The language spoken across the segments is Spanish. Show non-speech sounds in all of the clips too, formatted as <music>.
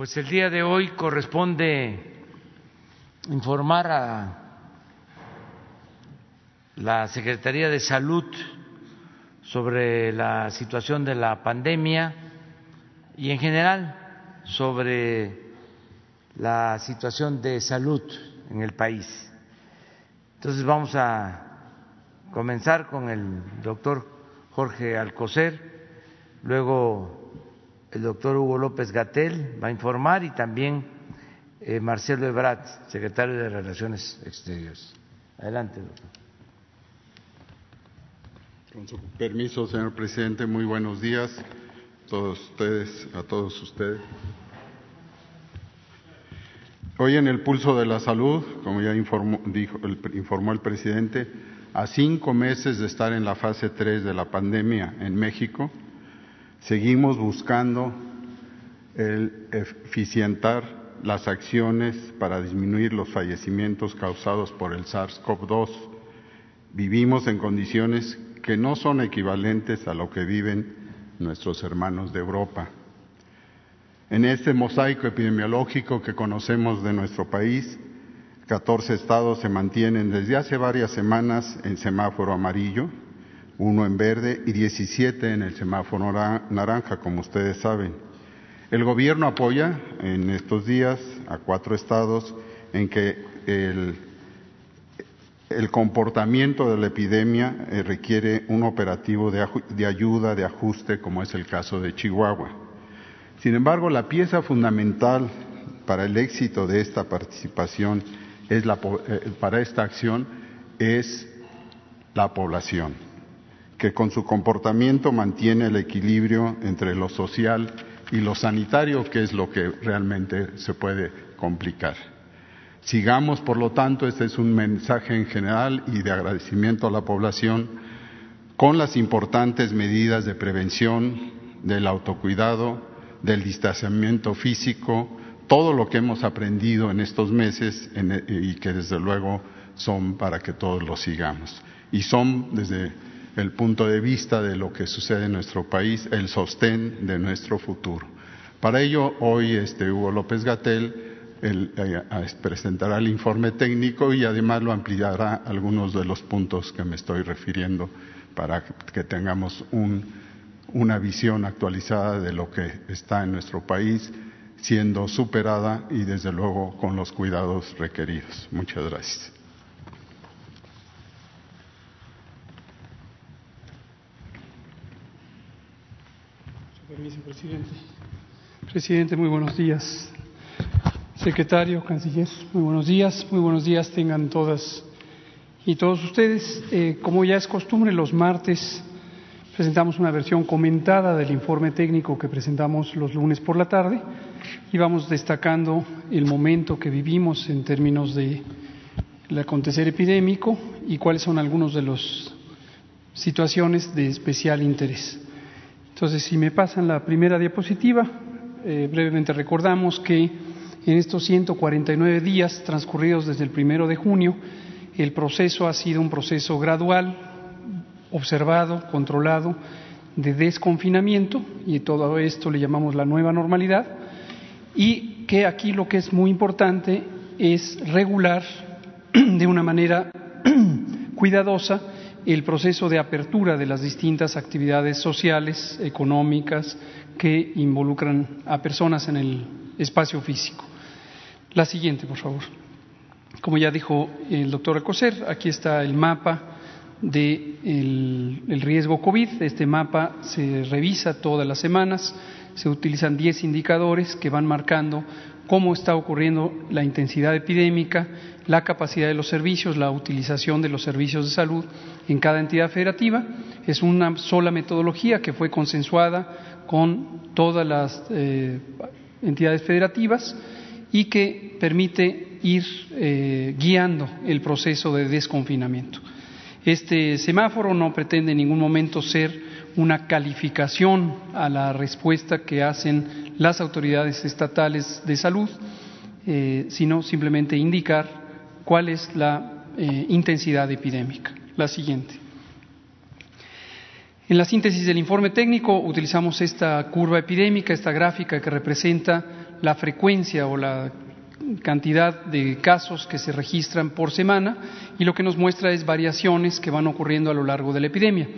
Pues el día de hoy corresponde informar a la Secretaría de Salud sobre la situación de la pandemia y en general sobre la situación de salud en el país. Entonces vamos a comenzar con el doctor Jorge Alcocer, luego el doctor Hugo López Gatel va a informar y también eh, Marcelo Ebrat, secretario de Relaciones Exteriores. Adelante, doctor. Con su permiso, señor presidente, muy buenos días a todos ustedes, a todos ustedes. Hoy en el pulso de la salud, como ya informó, dijo, el, informó el presidente, a cinco meses de estar en la fase 3 de la pandemia en México, seguimos buscando el eficientar las acciones para disminuir los fallecimientos causados por el SARS-CoV-2. Vivimos en condiciones que no son equivalentes a lo que viven nuestros hermanos de Europa. En este mosaico epidemiológico que conocemos de nuestro país, 14 estados se mantienen desde hace varias semanas en semáforo amarillo, uno en verde y 17 en el semáforo naranja, como ustedes saben. El gobierno apoya en estos días a cuatro estados en que el, comportamiento de la epidemia eh, requiere un operativo de, de ayuda, de ajuste, como es el caso de Chihuahua. Sin embargo, la pieza fundamental para el éxito de esta participación es la, eh, para esta acción es la población, que con su comportamiento mantiene el equilibrio entre lo social y lo sanitario, que es lo que realmente se puede complicar. Sigamos, por lo tanto, este es un mensaje en general y de agradecimiento a la población con las importantes medidas de prevención, del autocuidado, del distanciamiento físico, todo lo que hemos aprendido en estos meses en, y que desde luego son para que todos lo sigamos. Y son desde el punto de vista de lo que sucede en nuestro país el sostén de nuestro futuro. Para ello, hoy este, Hugo López Gatel el, eh, presentará el informe técnico y además lo ampliará algunos de los puntos que me estoy refiriendo para que tengamos un, una visión actualizada de lo que está en nuestro país siendo superada y desde luego con los cuidados requeridos. Muchas gracias. Permiso, presidente. Presidente, muy buenos días. Secretario, canciller, muy buenos días. Muy buenos días tengan todas y todos ustedes. Eh, como ya es costumbre, los martes presentamos una versión comentada del informe técnico que presentamos los lunes por la tarde y vamos destacando el momento que vivimos en términos de el acontecer epidémico y cuáles son algunos de las situaciones de especial interés. Entonces, si me pasan la primera diapositiva, eh, brevemente recordamos que en estos 149 días transcurridos desde el primero de junio, el proceso ha sido un proceso gradual, observado, controlado, de desconfinamiento, y todo esto le llamamos la nueva normalidad, y que aquí lo que es muy importante es regular <clears throat> de una manera <clears throat> cuidadosa el proceso de apertura de las distintas actividades sociales, económicas, que involucran a personas en el espacio físico. La siguiente, por favor. Como ya dijo el doctor Acoser, aquí está el mapa del de el riesgo COVID. Este mapa se revisa todas las semanas, se utilizan 10 indicadores que van marcando cómo está ocurriendo la intensidad epidémica, la capacidad de los servicios, la utilización de los servicios de salud en cada entidad federativa. Es una sola metodología que fue consensuada con todas las eh, entidades federativas y que permite ir eh, guiando el proceso de desconfinamiento. Este semáforo no pretende en ningún momento ser una calificación a la respuesta que hacen las autoridades estatales de salud, eh, sino simplemente indicar cuál es la eh, intensidad epidémica. La siguiente. En la síntesis del informe técnico utilizamos esta curva epidémica, esta gráfica que representa la frecuencia o la cantidad de casos que se registran por semana y lo que nos muestra es variaciones que van ocurriendo a lo largo de la epidemia.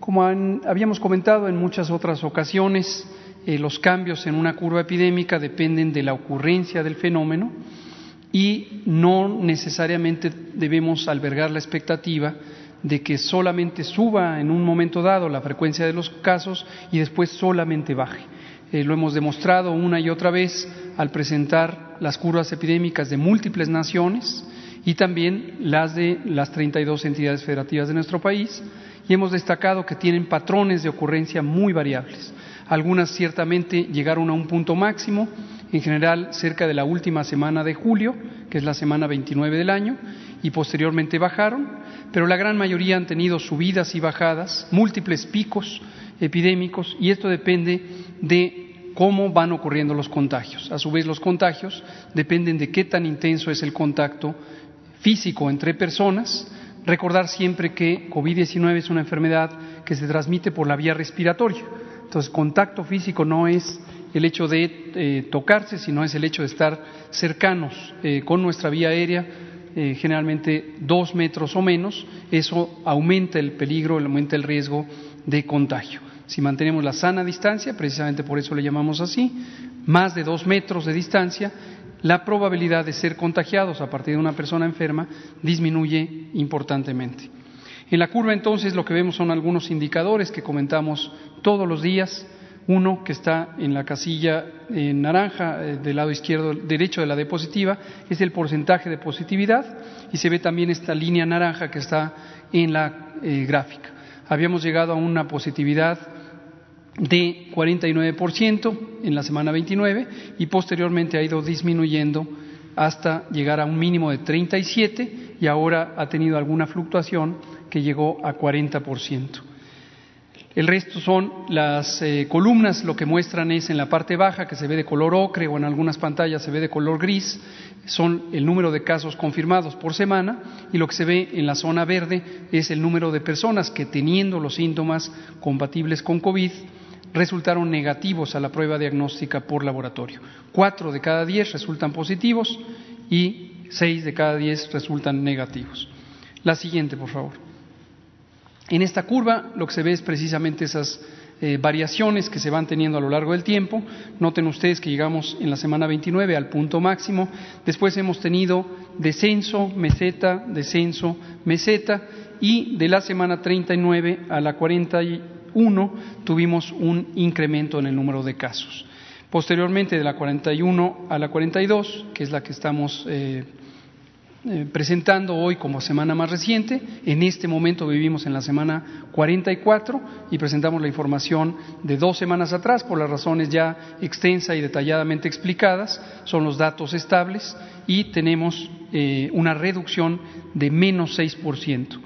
Como habíamos comentado en muchas otras ocasiones, eh, los cambios en una curva epidémica dependen de la ocurrencia del fenómeno y no necesariamente debemos albergar la expectativa de que solamente suba en un momento dado la frecuencia de los casos y después solamente baje. Eh, lo hemos demostrado una y otra vez al presentar las curvas epidémicas de múltiples naciones y también las de las 32 entidades federativas de nuestro país y hemos destacado que tienen patrones de ocurrencia muy variables. Algunas ciertamente llegaron a un punto máximo, en general cerca de la última semana de julio, que es la semana 29 del año, y posteriormente bajaron, pero la gran mayoría han tenido subidas y bajadas, múltiples picos epidémicos, y esto depende de cómo van ocurriendo los contagios. A su vez, los contagios dependen de qué tan intenso es el contacto físico entre personas. Recordar siempre que COVID-19 es una enfermedad que se transmite por la vía respiratoria. Entonces, contacto físico no es el hecho de eh, tocarse, sino es el hecho de estar cercanos eh, con nuestra vía aérea, eh, generalmente dos metros o menos. Eso aumenta el peligro, aumenta el riesgo de contagio. Si mantenemos la sana distancia, precisamente por eso le llamamos así, más de dos metros de distancia, la probabilidad de ser contagiados a partir de una persona enferma disminuye importantemente. En la curva entonces lo que vemos son algunos indicadores que comentamos todos los días. Uno que está en la casilla en naranja eh, del lado izquierdo derecho de la diapositiva es el porcentaje de positividad y se ve también esta línea naranja que está en la eh, gráfica. Habíamos llegado a una positividad de 49% en la semana 29 y posteriormente ha ido disminuyendo hasta llegar a un mínimo de 37 y ahora ha tenido alguna fluctuación que llegó a 40%. El resto son las eh, columnas, lo que muestran es en la parte baja, que se ve de color ocre o en algunas pantallas se ve de color gris, son el número de casos confirmados por semana y lo que se ve en la zona verde es el número de personas que teniendo los síntomas compatibles con COVID resultaron negativos a la prueba diagnóstica por laboratorio. Cuatro de cada diez resultan positivos y seis de cada diez resultan negativos. La siguiente, por favor. En esta curva lo que se ve es precisamente esas eh, variaciones que se van teniendo a lo largo del tiempo. Noten ustedes que llegamos en la semana 29 al punto máximo. Después hemos tenido descenso, meseta, descenso, meseta. Y de la semana 39 a la 40 uno tuvimos un incremento en el número de casos. Posteriormente, de la 41 a la 42, que es la que estamos eh, eh, presentando hoy como semana más reciente, en este momento vivimos en la semana 44 y presentamos la información de dos semanas atrás por las razones ya extensa y detalladamente explicadas, son los datos estables y tenemos eh, una reducción de menos 6%.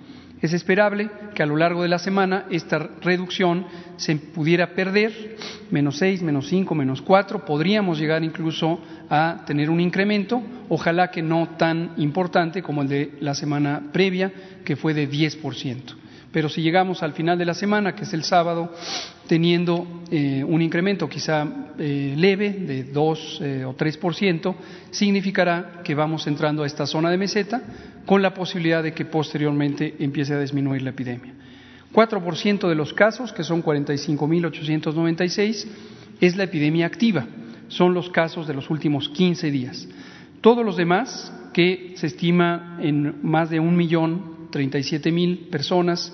Es esperable que a lo largo de la semana esta reducción se pudiera perder, menos 6, menos 5, menos 4, podríamos llegar incluso a tener un incremento, ojalá que no tan importante como el de la semana previa, que fue de 10%. Pero si llegamos al final de la semana, que es el sábado, teniendo eh, un incremento quizá eh, leve de 2 eh, o 3%, significará que vamos entrando a esta zona de meseta con la posibilidad de que posteriormente empiece a disminuir la epidemia. 4% de los casos, que son 45.896, es la epidemia activa, son los casos de los últimos 15 días. Todos los demás, que se estima en más de un millón mil personas,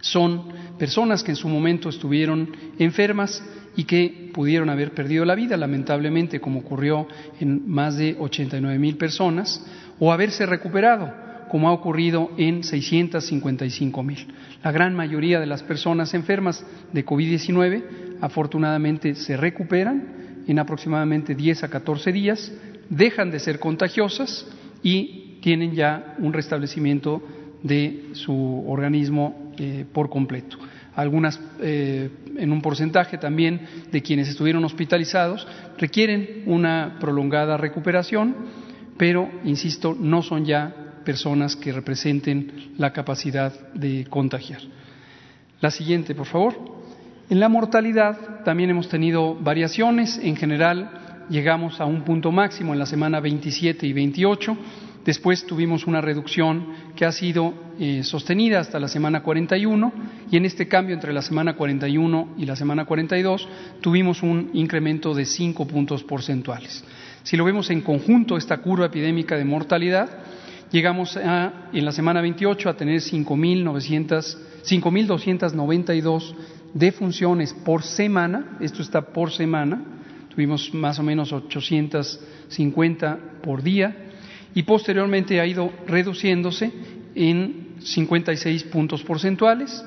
son personas que en su momento estuvieron enfermas y que pudieron haber perdido la vida, lamentablemente, como ocurrió en más de 89 mil personas, o haberse recuperado, como ha ocurrido en 655 mil. La gran mayoría de las personas enfermas de COVID-19 afortunadamente se recuperan en aproximadamente 10 a 14 días, dejan de ser contagiosas y tienen ya un restablecimiento de su organismo eh, por completo. Algunas, eh, en un porcentaje también de quienes estuvieron hospitalizados, requieren una prolongada recuperación, pero, insisto, no son ya personas que representen la capacidad de contagiar. La siguiente, por favor. En la mortalidad también hemos tenido variaciones. En general, llegamos a un punto máximo en la semana 27 y 28. Después tuvimos una reducción que ha sido eh, sostenida hasta la semana 41 y en este cambio entre la semana 41 y la semana 42 tuvimos un incremento de 5 puntos porcentuales. Si lo vemos en conjunto, esta curva epidémica de mortalidad, llegamos a, en la semana 28 a tener 5.292 defunciones por semana, esto está por semana, tuvimos más o menos 850 por día, y posteriormente ha ido reduciéndose en 56 puntos porcentuales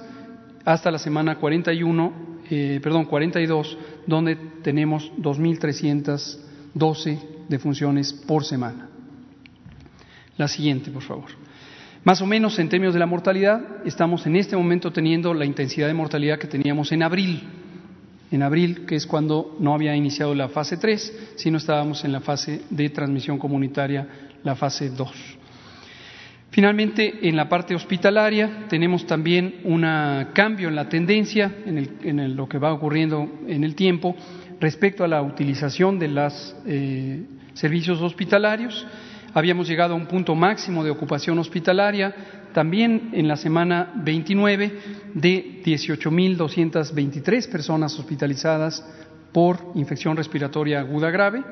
hasta la semana 41, eh, perdón, 42, donde tenemos 2.312 defunciones por semana. La siguiente, por favor. Más o menos en términos de la mortalidad, estamos en este momento teniendo la intensidad de mortalidad que teníamos en abril. En abril, que es cuando no había iniciado la fase 3, sino estábamos en la fase de transmisión comunitaria, la fase 2. Finalmente, en la parte hospitalaria tenemos también un cambio en la tendencia, en, lo que va ocurriendo en el tiempo, respecto a la utilización de los eh, servicios hospitalarios. Habíamos llegado a un punto máximo de ocupación hospitalaria también en la semana 29 de 18.223 personas hospitalizadas por infección respiratoria aguda grave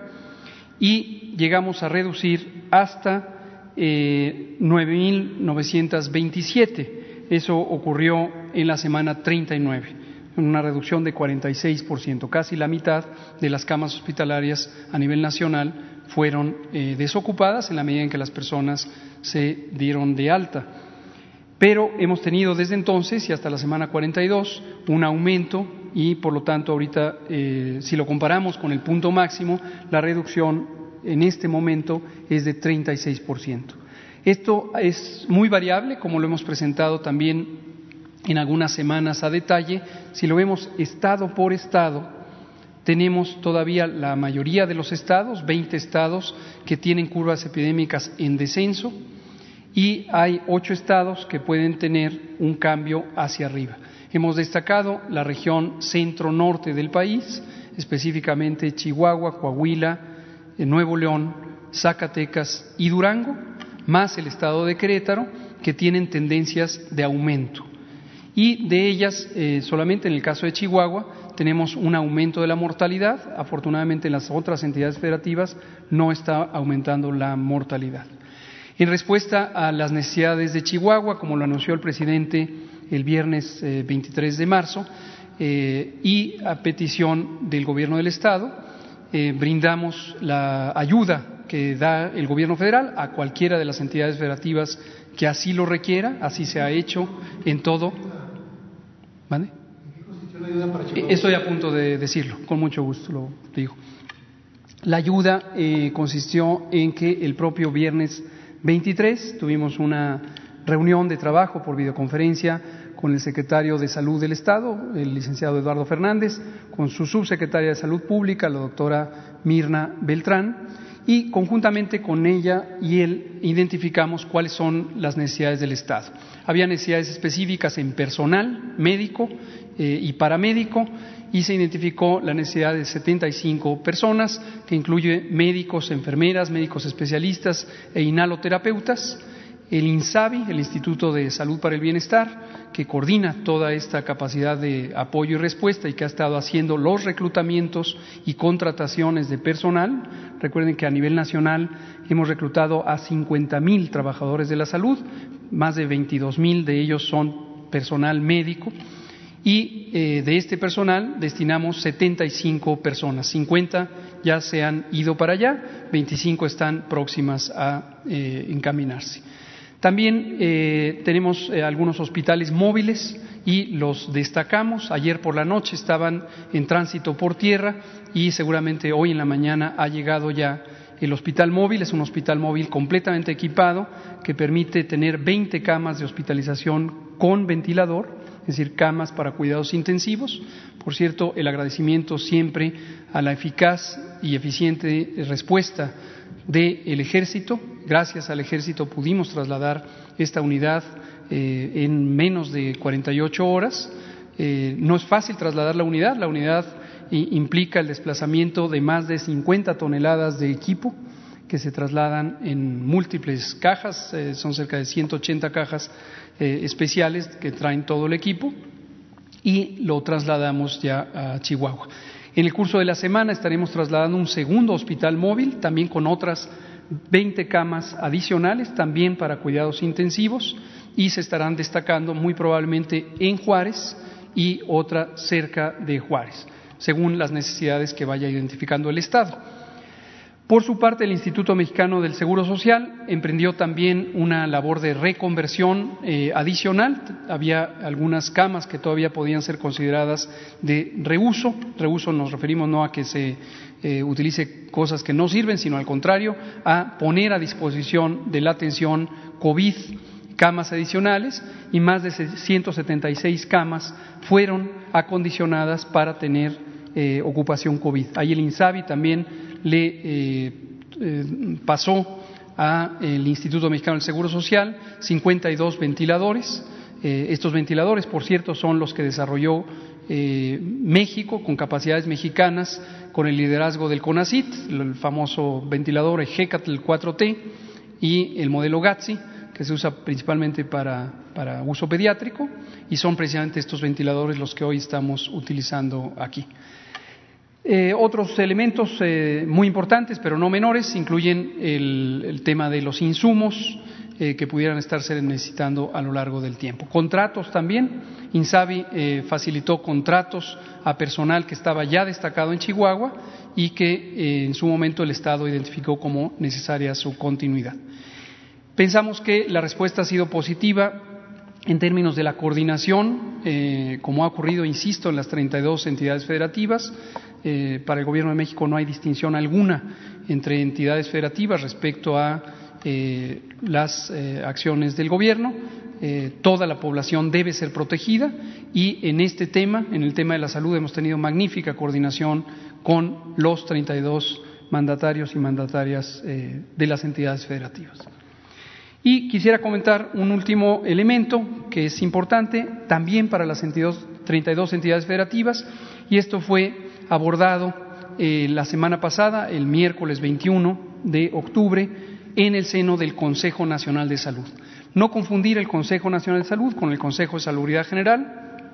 y llegamos a reducir hasta eh, 9.927. Eso ocurrió en la semana 39, una reducción de 46%, casi la mitad de las camas hospitalarias a nivel nacional fueron eh, desocupadas en la medida en que las personas se dieron de alta. Pero hemos tenido desde entonces y hasta la semana 42 un aumento y por lo tanto ahorita eh, si lo comparamos con el punto máximo, la reducción en este momento es de 36%. Esto es muy variable, como lo hemos presentado también en algunas semanas a detalle. Si lo vemos estado por estado, tenemos todavía la mayoría de los estados, 20 estados, que tienen curvas epidémicas en descenso y hay ocho estados que pueden tener un cambio hacia arriba. Hemos destacado la región centro-norte del país, específicamente Chihuahua, Coahuila, eh, Nuevo León, Zacatecas y Durango, más el estado de Querétaro, que tienen tendencias de aumento. Y de ellas, eh, solamente en el caso de Chihuahua, tenemos un aumento de la mortalidad. Afortunadamente en las otras entidades federativas no está aumentando la mortalidad. En respuesta a las necesidades de Chihuahua, como lo anunció el presidente el viernes 23 eh, de marzo, eh, y a petición del Gobierno del Estado, eh, brindamos la ayuda que da el Gobierno federal a cualquiera de las entidades federativas que así lo requiera, así se ha hecho en todo. ¿Vale? Estoy a punto de decirlo, con mucho gusto lo digo. La ayuda eh, consistió en que el propio viernes 23 tuvimos una reunión de trabajo por videoconferencia con el secretario de Salud del Estado, el licenciado Eduardo Fernández, con su subsecretaria de Salud Pública, la doctora Mirna Beltrán, y conjuntamente con ella y él identificamos cuáles son las necesidades del Estado. Había necesidades específicas en personal médico eh, y paramédico y se identificó la necesidad de 75 personas, que incluye médicos, enfermeras, médicos especialistas e inhaloterapeutas el INSABI, el Instituto de Salud para el Bienestar, que coordina toda esta capacidad de apoyo y respuesta y que ha estado haciendo los reclutamientos y contrataciones de personal. Recuerden que a nivel nacional hemos reclutado a 50 mil trabajadores de la salud, más de 22 mil de ellos son personal médico y eh, de este personal destinamos 75 personas, 50 ya se han ido para allá, 25 están próximas a eh, encaminarse. También eh, tenemos algunos hospitales móviles y los destacamos. Ayer por la noche estaban en tránsito por tierra y seguramente hoy en la mañana ha llegado ya el hospital móvil. Es un hospital móvil completamente equipado que permite tener 20 camas de hospitalización con ventilador, es decir, camas para cuidados intensivos. Por cierto, el agradecimiento siempre a la eficaz y eficiente respuesta del ejército. Gracias al ejército pudimos trasladar esta unidad eh, en menos de 48 horas. Eh, no es fácil trasladar la unidad, la unidad implica el desplazamiento de más de 50 toneladas de equipo que se trasladan en múltiples cajas, eh, son cerca de 180 cajas eh, especiales que traen todo el equipo y lo trasladamos ya a Chihuahua. En el curso de la semana estaremos trasladando un segundo hospital móvil, también con otras 20 camas adicionales, también para cuidados intensivos, y se estarán destacando muy probablemente en Juárez y otra cerca de Juárez, según las necesidades que vaya identificando el Estado. Por su parte, el Instituto Mexicano del Seguro Social emprendió también una labor de reconversión eh, adicional. Había algunas camas que todavía podían ser consideradas de reuso. Reuso nos referimos no a que se eh, utilice cosas que no sirven, sino al contrario, a poner a disposición de la atención COVID camas adicionales y más de 176 camas fueron acondicionadas para tener eh, ocupación COVID. Ahí el INSABI también le eh, eh, pasó al Instituto Mexicano del Seguro Social 52 ventiladores. estos ventiladores, por cierto, son los que desarrolló México con capacidades mexicanas con el liderazgo del CONACIT, el famoso ventilador EGECATL 4T y el modelo GATSI que se usa principalmente para, para, uso pediátrico y son precisamente estos ventiladores los que hoy estamos utilizando aquí. Eh, otros elementos eh, muy importantes, pero no menores, incluyen el, tema de los insumos eh, que pudieran estarse necesitando a lo largo del tiempo. Contratos también. Insabi facilitó contratos a personal que estaba ya destacado en Chihuahua y que en su momento el Estado identificó como necesaria su continuidad. Pensamos que la respuesta ha sido positiva en términos de la coordinación, como ha ocurrido, insisto, en las 32 entidades federativas, eh, para el Gobierno de México no hay distinción alguna entre entidades federativas respecto a eh, las eh, acciones del Gobierno. toda la población debe ser protegida y en este tema, en el tema de la salud, hemos tenido magnífica coordinación con los 32 mandatarios y mandatarias de las entidades federativas. Y quisiera comentar un último elemento que es importante también para las 32 entidades federativas, y esto fue abordado eh, la semana pasada, el miércoles 21 de octubre, en el seno del Consejo Nacional de Salud. No confundir el Consejo Nacional de Salud con el Consejo de Salubridad General.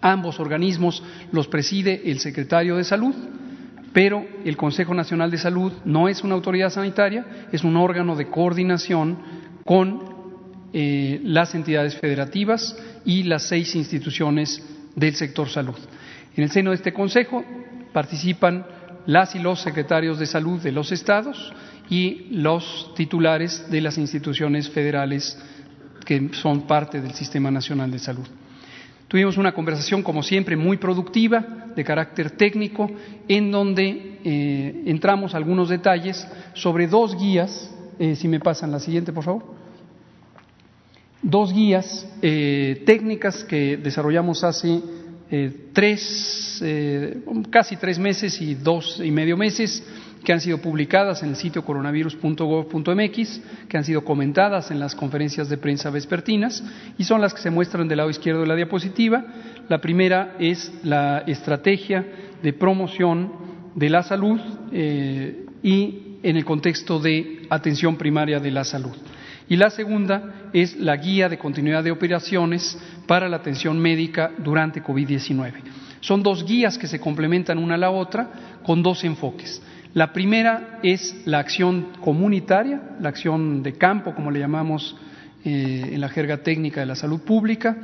Ambos organismos los preside el secretario de Salud, pero el Consejo Nacional de Salud no es una autoridad sanitaria, es un órgano de coordinación con eh, las entidades federativas y las seis instituciones del sector salud. En el seno de este Consejo participan las y los secretarios de salud de los estados y los titulares de las instituciones federales que son parte del Sistema Nacional de Salud. Tuvimos una conversación, como siempre, muy productiva, de carácter técnico, en donde eh, entramos algunos detalles sobre dos guías, eh, si me pasan la siguiente, por favor, dos guías eh, técnicas que desarrollamos hace eh, tres, eh, casi tres meses y dos y medio meses que han sido publicadas en el sitio coronavirus.gov.mx, que han sido comentadas en las conferencias de prensa vespertinas y son las que se muestran del lado izquierdo de la diapositiva. La primera es la estrategia de promoción de la salud eh, y en el contexto de atención primaria de la salud y la segunda es la guía de continuidad de operaciones para la atención médica durante COVID-19. Son dos guías que se complementan una a la otra con dos enfoques. La primera es la acción comunitaria, la acción de campo, como le llamamos eh, en la jerga técnica de la salud pública,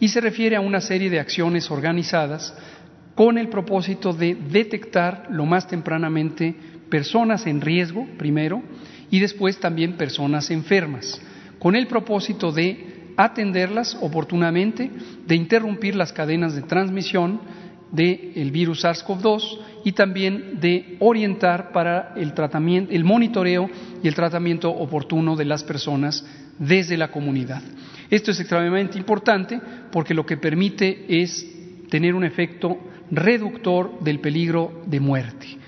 y se refiere a una serie de acciones organizadas con el propósito de detectar lo más tempranamente personas en riesgo, primero, y después también personas enfermas, con el propósito de atenderlas oportunamente, de interrumpir las cadenas de transmisión del virus SARS-CoV-2 y también de orientar para el tratamiento, el monitoreo y el tratamiento oportuno de las personas desde la comunidad. Esto es extremadamente importante porque lo que permite es tener un efecto reductor del peligro de muerte.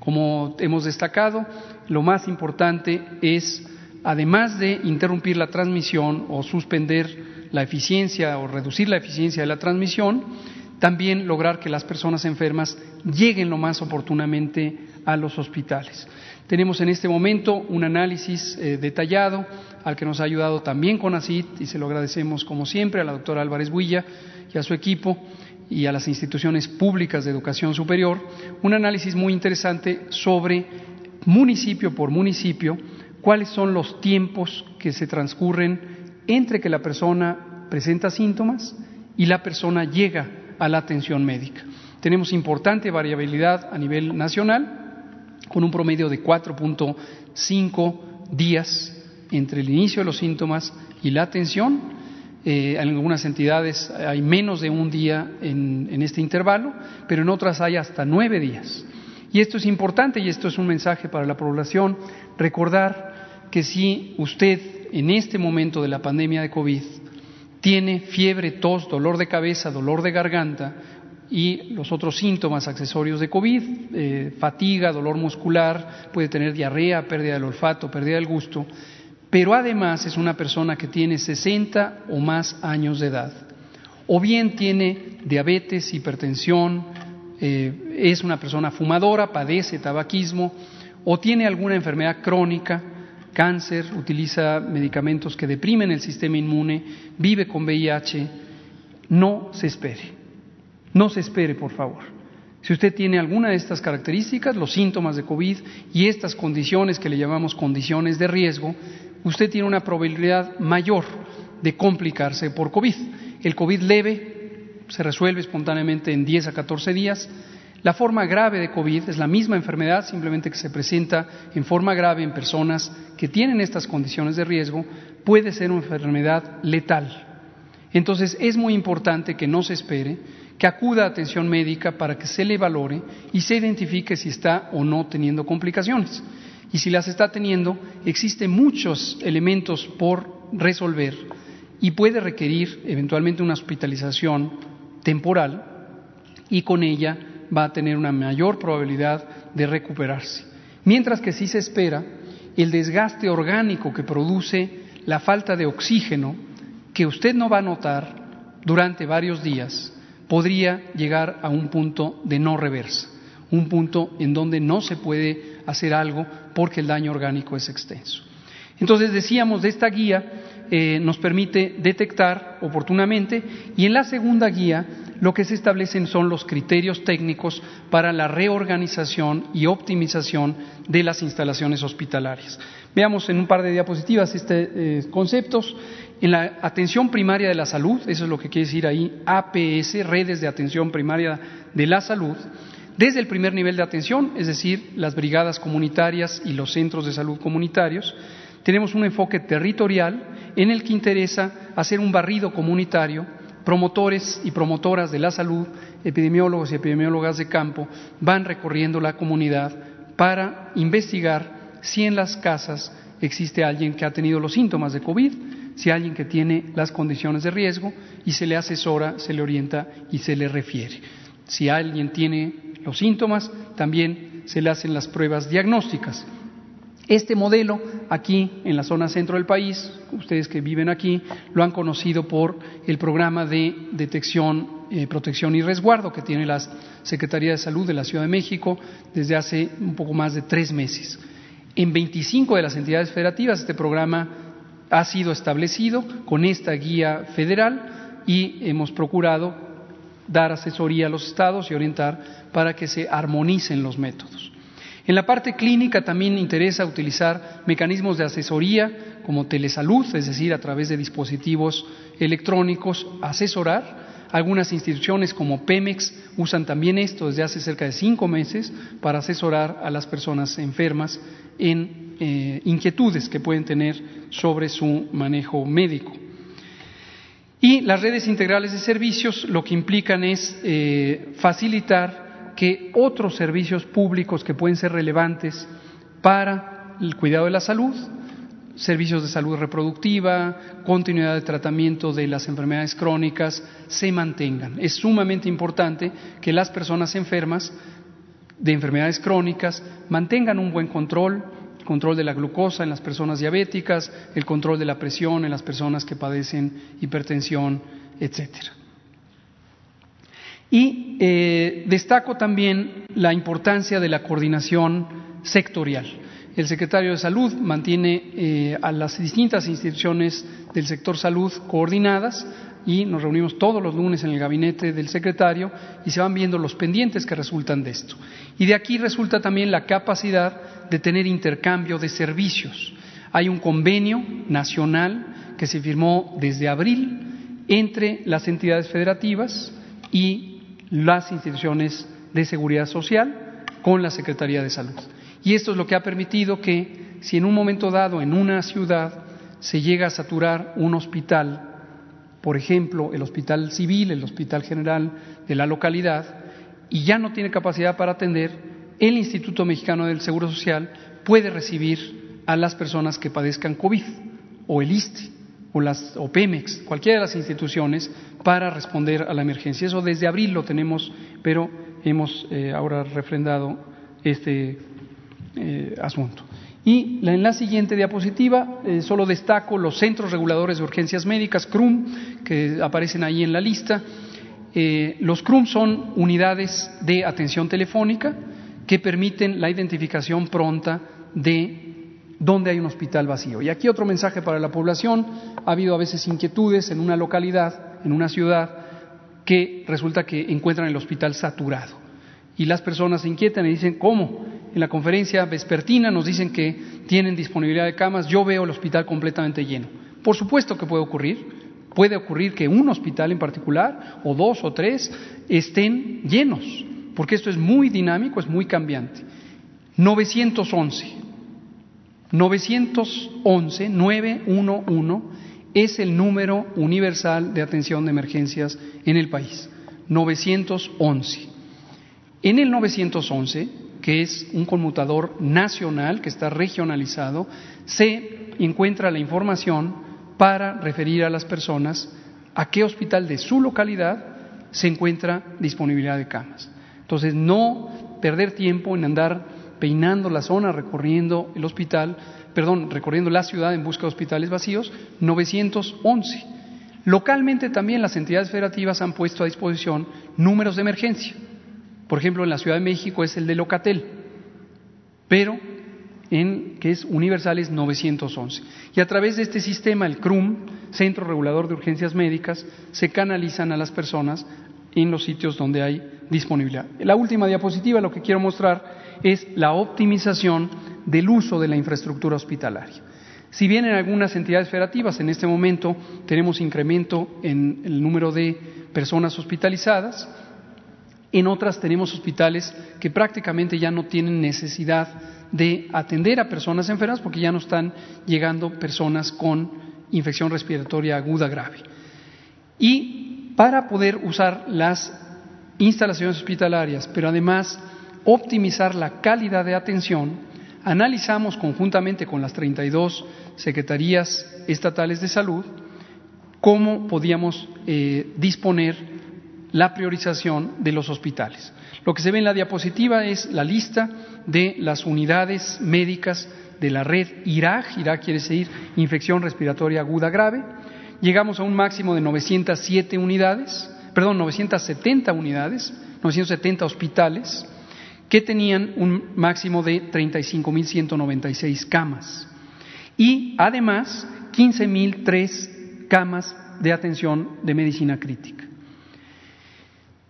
Como hemos destacado, lo más importante es, además de interrumpir la transmisión o suspender la eficiencia o reducir la eficiencia de la transmisión, también lograr que las personas enfermas lleguen lo más oportunamente a los hospitales. Tenemos en este momento un análisis eh, detallado al que nos ha ayudado también con ACID y se lo agradecemos como siempre a la doctora Álvarez Builla y a su equipo y a las instituciones públicas de educación superior, un análisis muy interesante sobre municipio por municipio cuáles son los tiempos que se transcurren entre que la persona presenta síntomas y la persona llega a la atención médica. Tenemos importante variabilidad a nivel nacional, con un promedio de 4.5 días entre el inicio de los síntomas y la atención, eh, en algunas entidades hay menos de un día en, este intervalo, pero en otras hay hasta nueve días. Y esto es importante y esto es un mensaje para la población, recordar que si usted en este momento de la pandemia de COVID tiene fiebre, tos, dolor de cabeza, dolor de garganta y los otros síntomas accesorios de COVID, eh, fatiga, dolor muscular, puede tener diarrea, pérdida del olfato, pérdida del gusto, pero además es una persona que tiene 60 o más años de edad, o bien tiene diabetes, hipertensión, eh, es una persona fumadora, padece tabaquismo, o tiene alguna enfermedad crónica, cáncer, utiliza medicamentos que deprimen el sistema inmune, vive con VIH, no se espere, no se espere, por favor. Si usted tiene alguna de estas características, los síntomas de COVID y estas condiciones que le llamamos condiciones de riesgo, usted tiene una probabilidad mayor de complicarse por COVID. El COVID leve se resuelve espontáneamente en 10 a 14 días. La forma grave de COVID es la misma enfermedad, simplemente que se presenta en forma grave en personas que tienen estas condiciones de riesgo, puede ser una enfermedad letal. Entonces es muy importante que no se espere, que acuda a atención médica para que se le valore y se identifique si está o no teniendo complicaciones. Y si las está teniendo, existen muchos elementos por resolver y puede requerir eventualmente una hospitalización temporal y con ella va a tener una mayor probabilidad de recuperarse. Mientras que si se espera, el desgaste orgánico que produce la falta de oxígeno, que usted no va a notar durante varios días, podría llegar a un punto de no reversa, un punto en donde no se puede hacer algo porque el daño orgánico es extenso. Entonces decíamos, de esta guía eh, nos permite detectar oportunamente y en la segunda guía lo que se establecen son los criterios técnicos para la reorganización y optimización de las instalaciones hospitalarias. Veamos en un par de diapositivas estos eh, conceptos. En la atención primaria de la salud, eso es lo que quiere decir ahí, APS, redes de atención primaria de la salud, desde el primer nivel de atención, es decir, las brigadas comunitarias y los centros de salud comunitarios, tenemos un enfoque territorial en el que interesa hacer un barrido comunitario. Promotores y promotoras de la salud, epidemiólogos y epidemiólogas de campo, van recorriendo la comunidad para investigar si en las casas existe alguien que ha tenido los síntomas de COVID, si alguien que tiene las condiciones de riesgo y se le asesora, se le orienta y se le refiere. Si alguien tiene los síntomas, también se le hacen las pruebas diagnósticas. Este modelo, aquí en la zona centro del país, ustedes que viven aquí, lo han conocido por el programa de detección, eh, protección y resguardo que tiene la Secretaría de Salud de la Ciudad de México desde hace un poco más de tres meses. En 25 de las entidades federativas este programa ha sido establecido con esta guía federal y hemos procurado dar asesoría a los estados y orientar para que se armonicen los métodos. En la parte clínica también interesa utilizar mecanismos de asesoría como telesalud, es decir, a través de dispositivos electrónicos, asesorar. Algunas instituciones como Pemex usan también esto desde hace cerca de cinco meses para asesorar a las personas enfermas en eh, inquietudes que pueden tener sobre su manejo médico. Y las redes integrales de servicios lo que implican es eh, facilitar que otros servicios públicos que pueden ser relevantes para el cuidado de la salud, servicios de salud reproductiva, continuidad de tratamiento de las enfermedades crónicas, se mantengan. Es sumamente importante que las personas enfermas de enfermedades crónicas mantengan un buen control, control de la glucosa en las personas diabéticas, el control de la presión en las personas que padecen hipertensión, etcétera. Y eh, destaco también la importancia de la coordinación sectorial. El secretario de Salud mantiene eh, a las distintas instituciones del sector salud coordinadas y nos reunimos todos los lunes en el gabinete del secretario y se van viendo los pendientes que resultan de esto. Y de aquí resulta también la capacidad de tener intercambio de servicios. Hay un convenio nacional que se firmó desde abril entre las entidades federativas y las instituciones de seguridad social con la Secretaría de Salud. Y esto es lo que ha permitido que si en un momento dado en una ciudad se llega a saturar un hospital, por ejemplo, el hospital civil, el hospital general de la localidad, y ya no tiene capacidad para atender, el Instituto Mexicano del Seguro Social puede recibir a las personas que padezcan COVID o el ISTE o, las, o Pemex, cualquiera de las instituciones, para responder a la emergencia. Eso desde abril lo tenemos, pero hemos eh, ahora refrendado este eh, asunto. Y en la siguiente diapositiva eh, solo destaco los centros reguladores de urgencias médicas, CRUM, que aparecen ahí en la lista. los CRUM son unidades de atención telefónica que permiten la identificación pronta de donde hay un hospital vacío. Y aquí otro mensaje para la población. Ha habido a veces inquietudes en una localidad, en una ciudad, que resulta que encuentran el hospital saturado. Y las personas se inquietan y dicen, ¿cómo? En la conferencia vespertina nos dicen que tienen disponibilidad de camas, yo veo el hospital completamente lleno. Por supuesto que puede ocurrir. Puede ocurrir que un hospital en particular, o dos o tres, estén llenos, porque esto es muy dinámico, es muy cambiante. 911 911, 911 es el número universal de atención de emergencias en el país. 911. En el 911, que es un conmutador nacional que está regionalizado, se encuentra la información para referir a las personas a qué hospital de su localidad se encuentra disponibilidad de camas. Entonces, no perder tiempo en andar peinando la zona, recorriendo el hospital, perdón, recorriendo la ciudad en busca de hospitales vacíos, 911. Localmente también las entidades federativas han puesto a disposición números de emergencia. Por ejemplo, en la Ciudad de México es el de Locatel, pero en que es universal es 911. Y a través de este sistema, el CRUM, Centro Regulador de Urgencias Médicas, se canalizan a las personas en los sitios donde hay disponibilidad. La última diapositiva lo que quiero mostrar es la optimización del uso de la infraestructura hospitalaria. Si bien en algunas entidades federativas en este momento tenemos incremento en el número de personas hospitalizadas, en otras tenemos hospitales que prácticamente ya no tienen necesidad de atender a personas enfermas porque ya no están llegando personas con infección respiratoria aguda grave. Y para poder usar las instalaciones hospitalarias, pero además optimizar la calidad de atención, analizamos conjuntamente con las 32 secretarías estatales de salud cómo podíamos eh, disponer la priorización de los hospitales. Lo que se ve en la diapositiva es la lista de las unidades médicas de la red IRAG, IRAG quiere decir infección respiratoria aguda grave. Llegamos a un máximo de 907 unidades, perdón, 970 unidades, 970 hospitales que tenían un máximo de 35.196 camas y además 15.003 camas de atención de medicina crítica.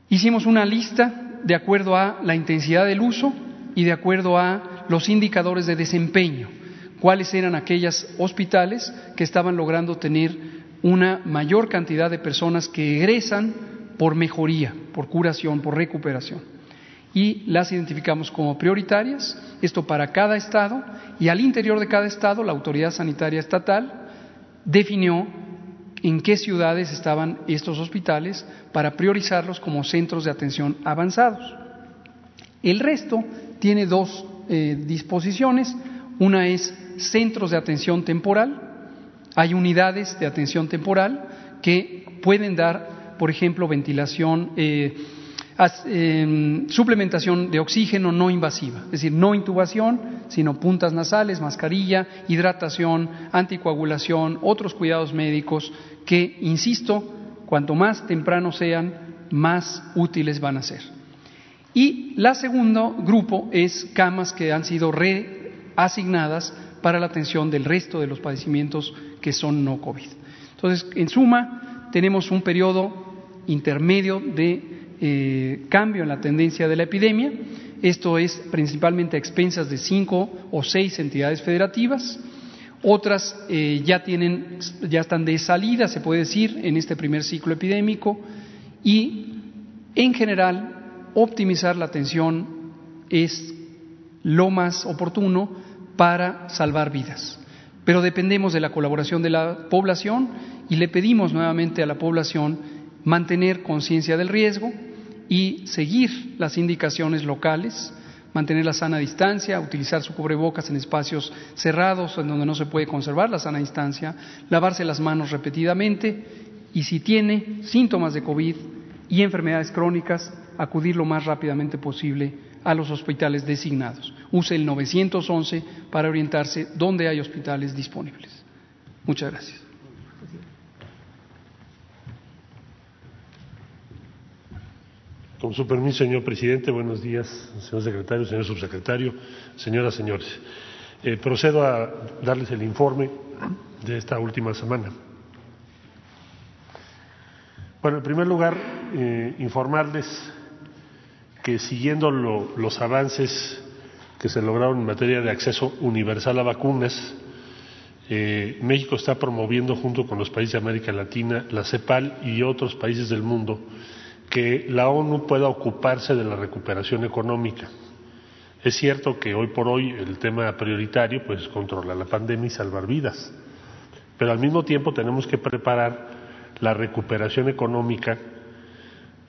Hicimos una lista de acuerdo a la intensidad del uso y de acuerdo a los indicadores de desempeño, cuáles eran aquellos hospitales que estaban logrando tener una mayor cantidad de personas que egresan por mejoría, por curación, por recuperación y las identificamos como prioritarias, esto para cada estado, y al interior de cada estado la autoridad sanitaria estatal definió en qué ciudades estaban estos hospitales para priorizarlos como centros de atención avanzados. El resto tiene dos eh, disposiciones, una es centros de atención temporal, hay unidades de atención temporal que pueden dar, por ejemplo, ventilación, eh, Em, suplementación de oxígeno no invasiva, es decir, no intubación, sino puntas nasales, mascarilla, hidratación, anticoagulación, otros cuidados médicos que, insisto, cuanto más temprano sean, más útiles van a ser. Y la segundo grupo es camas que han sido reasignadas para la atención del resto de los padecimientos que son no COVID. Entonces, en suma, tenemos un periodo intermedio de eh, cambio en la tendencia de la epidemia. Esto es principalmente a expensas de cinco o seis entidades federativas. Otras eh, ya tienen, ya están de salida, se puede decir, en este primer ciclo epidémico. Y, en general, optimizar la atención es lo más oportuno para salvar vidas. Pero dependemos de la colaboración de la población y le pedimos nuevamente a la población mantener conciencia del riesgo y seguir las indicaciones locales, mantener la sana distancia, utilizar su cubrebocas en espacios cerrados en donde no se puede conservar la sana distancia, lavarse las manos repetidamente y si tiene síntomas de COVID y enfermedades crónicas, acudir lo más rápidamente posible a los hospitales designados. Use el 911 para orientarse dónde hay hospitales disponibles. Muchas gracias. Con su permiso, señor presidente, buenos días, señor secretario, señor subsecretario, señoras, señores. Eh, procedo a darles el informe de esta última semana. Bueno, en primer lugar, eh, informarles que siguiendo los avances que se lograron en materia de acceso universal a vacunas, eh, México está promoviendo junto con los países de América Latina, la CEPAL y otros países del mundo que la ONU pueda ocuparse de la recuperación económica. Es cierto que hoy por hoy el tema prioritario pues es controlar la pandemia y salvar vidas, pero al mismo tiempo tenemos que preparar la recuperación económica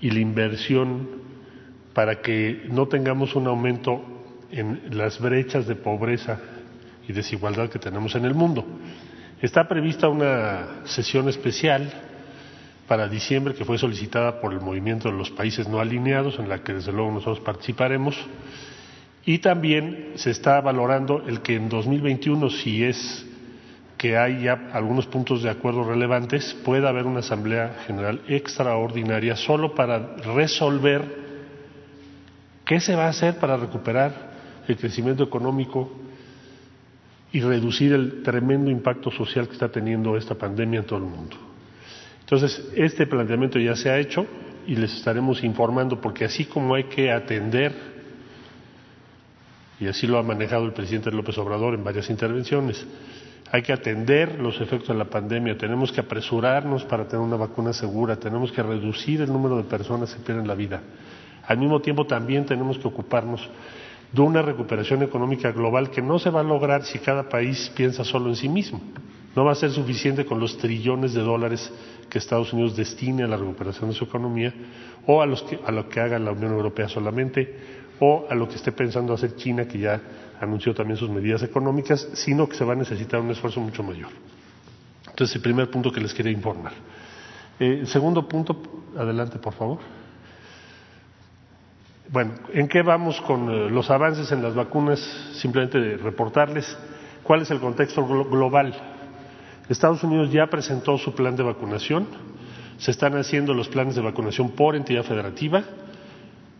y la inversión para que no tengamos un aumento en las brechas de pobreza y desigualdad que tenemos en el mundo. Está prevista una sesión especial para diciembre que fue solicitada por el movimiento de los países no alineados, en la que desde luego nosotros participaremos. Y también se está valorando el que en 2021, si es que hay ya algunos puntos de acuerdo relevantes, pueda haber una Asamblea General extraordinaria solo para resolver qué se va a hacer para recuperar el crecimiento económico y reducir el tremendo impacto social que está teniendo esta pandemia en todo el mundo. Entonces, este planteamiento ya se ha hecho y les estaremos informando porque así como hay que atender, y así lo ha manejado el presidente López Obrador en varias intervenciones, hay que atender los efectos de la pandemia, tenemos que apresurarnos para tener una vacuna segura, tenemos que reducir el número de personas que pierden la vida. Al mismo tiempo también tenemos que ocuparnos de una recuperación económica global que no se va a lograr si cada país piensa solo en sí mismo. No va a ser suficiente con los trillones de dólares que Estados Unidos destine a la recuperación de su economía o a, los a lo que haga la Unión Europea solamente o a lo que esté pensando hacer China, que ya anunció también sus medidas económicas, sino que se va a necesitar un esfuerzo mucho mayor. Entonces, el primer punto que les quería informar. Eh, segundo punto, adelante, por favor. Bueno, ¿en qué vamos con eh, los avances en las vacunas? Simplemente reportarles cuál es el contexto global Estados Unidos ya presentó su plan de vacunación, se están haciendo los planes de vacunación por entidad federativa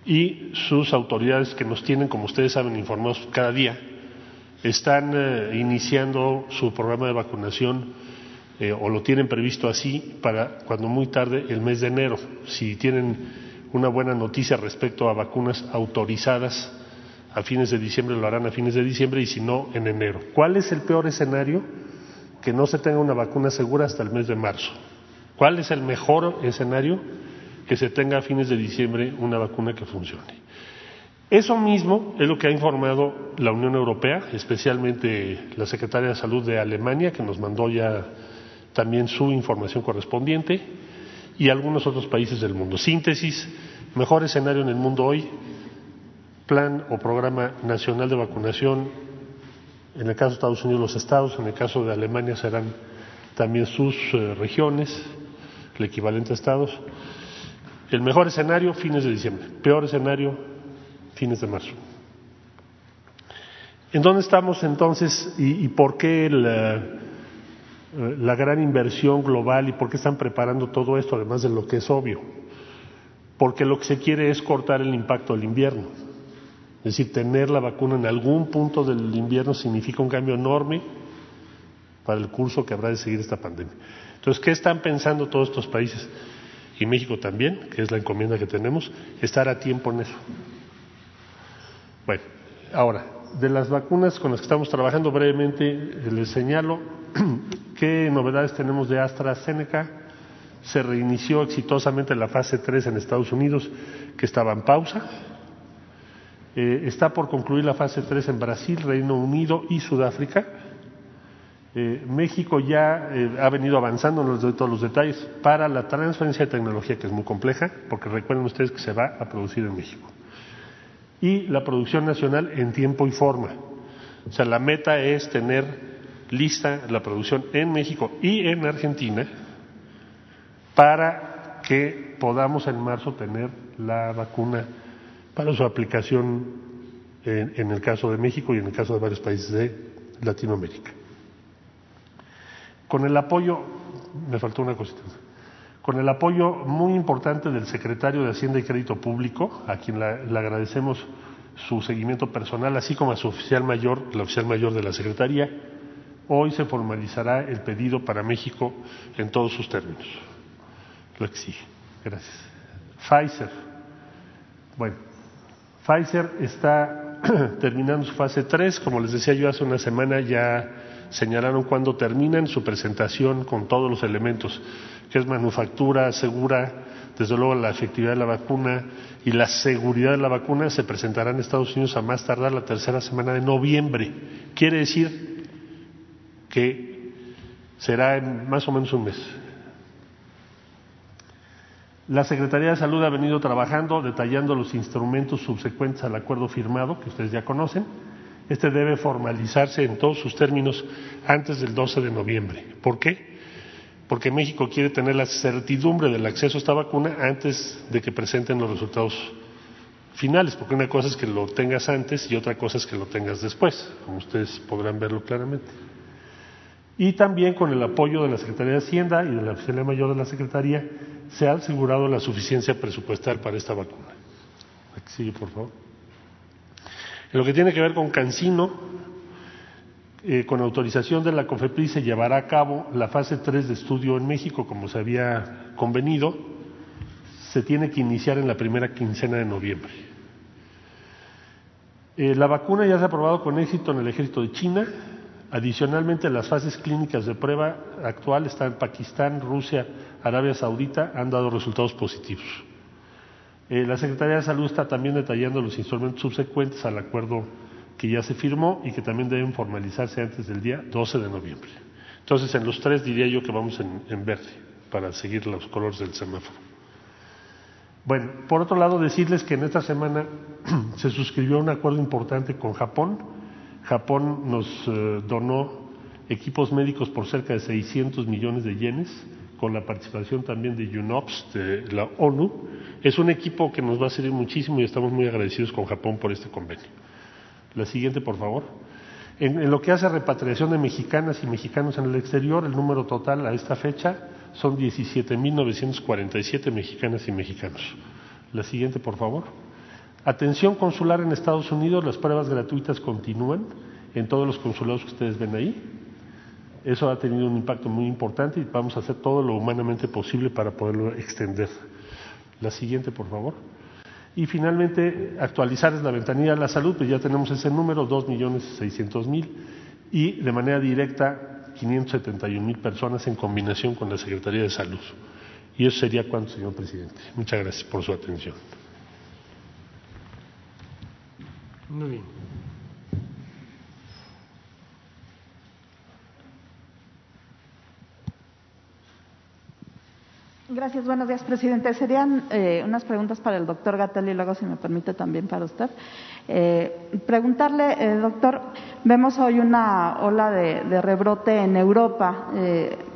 y sus autoridades que nos tienen, como ustedes saben, informados cada día, están eh, iniciando su programa de vacunación eh, o lo tienen previsto así para cuando muy tarde el mes de enero. Si tienen una buena noticia respecto a vacunas autorizadas a fines de diciembre, lo harán a fines de diciembre y si no, en enero. ¿Cuál es el peor escenario? Que no se tenga una vacuna segura hasta el mes de marzo. ¿Cuál es el mejor escenario? Que se tenga a fines de diciembre una vacuna que funcione. Eso mismo es lo que ha informado la Unión Europea, especialmente la Secretaria de Salud de Alemania, que nos mandó ya también su información correspondiente, y algunos otros países del mundo. Síntesis, mejor escenario en el mundo hoy, plan o programa nacional de vacunación en el caso de Estados Unidos los estados, en el caso de Alemania serán también sus eh, regiones, el equivalente a estados. El mejor escenario, fines de diciembre. Peor escenario, fines de marzo. ¿En dónde estamos entonces y, por qué la, la, gran inversión global y por qué están preparando todo esto, además de lo que es obvio? porque lo que se quiere es cortar el impacto del invierno. Es decir, tener la vacuna en algún punto del invierno significa un cambio enorme para el curso que habrá de seguir esta pandemia. Entonces, ¿qué están pensando todos estos países? Y México también, que es la encomienda que tenemos, estar a tiempo en eso. Bueno, ahora, de las vacunas con las que estamos trabajando brevemente, les señalo <clears throat> qué novedades tenemos de AstraZeneca. Se reinició exitosamente la fase 3 en Estados Unidos, que estaba en pausa. Eh, está por concluir la fase 3 en Brasil, Reino Unido y Sudáfrica. Eh, México ya eh, ha venido avanzando, no les doy todos los detalles, para la transferencia de tecnología, que es muy compleja, porque recuerden ustedes que se va a producir en México. Y la producción nacional en tiempo y forma. O sea, la meta es tener lista la producción en México y en Argentina para que podamos en marzo tener la vacuna para su aplicación en, en el caso de México y en el caso de varios países de Latinoamérica. Con el apoyo, me faltó una cosita, con el apoyo muy importante del secretario de Hacienda y Crédito Público, a quien le agradecemos su seguimiento personal, así como a su oficial mayor, la oficial mayor de la Secretaría, hoy se formalizará el pedido para México en todos sus términos. Lo exige. Gracias. Pfizer. Bueno, Pfizer está <clears throat> terminando su fase 3, como les decía yo hace una semana ya señalaron cuando terminan su presentación con todos los elementos, que es manufactura segura, desde luego la efectividad de la vacuna y la seguridad de la vacuna se presentará en Estados Unidos a más tardar la tercera semana de noviembre. Quiere decir que será en más o menos un mes. La Secretaría de Salud ha venido trabajando detallando los instrumentos subsecuentes al acuerdo firmado, que ustedes ya conocen este debe formalizarse en todos sus términos antes del 12 de noviembre. ¿Por qué? Porque México quiere tener la certidumbre del acceso a esta vacuna antes de que presenten los resultados finales, porque una cosa es que lo tengas antes y otra cosa es que lo tengas después, como ustedes podrán verlo claramente. Y también con el apoyo de la Secretaría de Hacienda y de la Oficina Mayor de la Secretaría se ha asegurado la suficiencia presupuestal para esta vacuna. Sigue, por favor. En lo que tiene que ver con Cancino, eh, con autorización de la COFEPRIS se llevará a cabo la fase 3 de estudio en México, como se había convenido. Se tiene que iniciar en la primera quincena de noviembre. Eh, la vacuna ya se ha aprobado con éxito en el ejército de China. Adicionalmente, las fases clínicas de prueba actual están en Pakistán, Rusia, Arabia Saudita, han dado resultados positivos. Eh, la Secretaría de Salud está también detallando los instrumentos subsecuentes al acuerdo que ya se firmó y que también deben formalizarse antes del día 12 de noviembre. Entonces, en los tres diría yo que vamos en, verde para seguir los colores del semáforo. Bueno, por otro lado, decirles que en esta semana <clears throat> se suscribió un acuerdo importante con Japón. Japón nos eh, donó equipos médicos por cerca de 600 millones de yenes, con la participación también de UNOPS, de la ONU. Es un equipo que nos va a servir muchísimo y estamos muy agradecidos con Japón por este convenio. La siguiente, por favor. En, lo que hace a repatriación de mexicanas y mexicanos en el exterior, el número total a esta fecha son 17.947 mexicanas y mexicanos. La siguiente, por favor. Atención consular en Estados Unidos, las pruebas gratuitas continúan en todos los consulados que ustedes ven ahí. Eso ha tenido un impacto muy importante y vamos a hacer todo lo humanamente posible para poderlo extender. La siguiente, por favor. Y finalmente, actualizar la ventanilla de la salud, pues ya tenemos ese número, 2.600.000, y de manera directa 571.000 personas en combinación con la Secretaría de Salud. Y eso sería cuánto, señor presidente. Muchas gracias por su atención. Muy bien. Gracias, buenos días, presidente. Serían eh, unas preguntas para el doctor Gatel y luego, si me permite, también para usted. Eh, preguntarle, eh, doctor, vemos hoy una ola de, rebrote en Europa.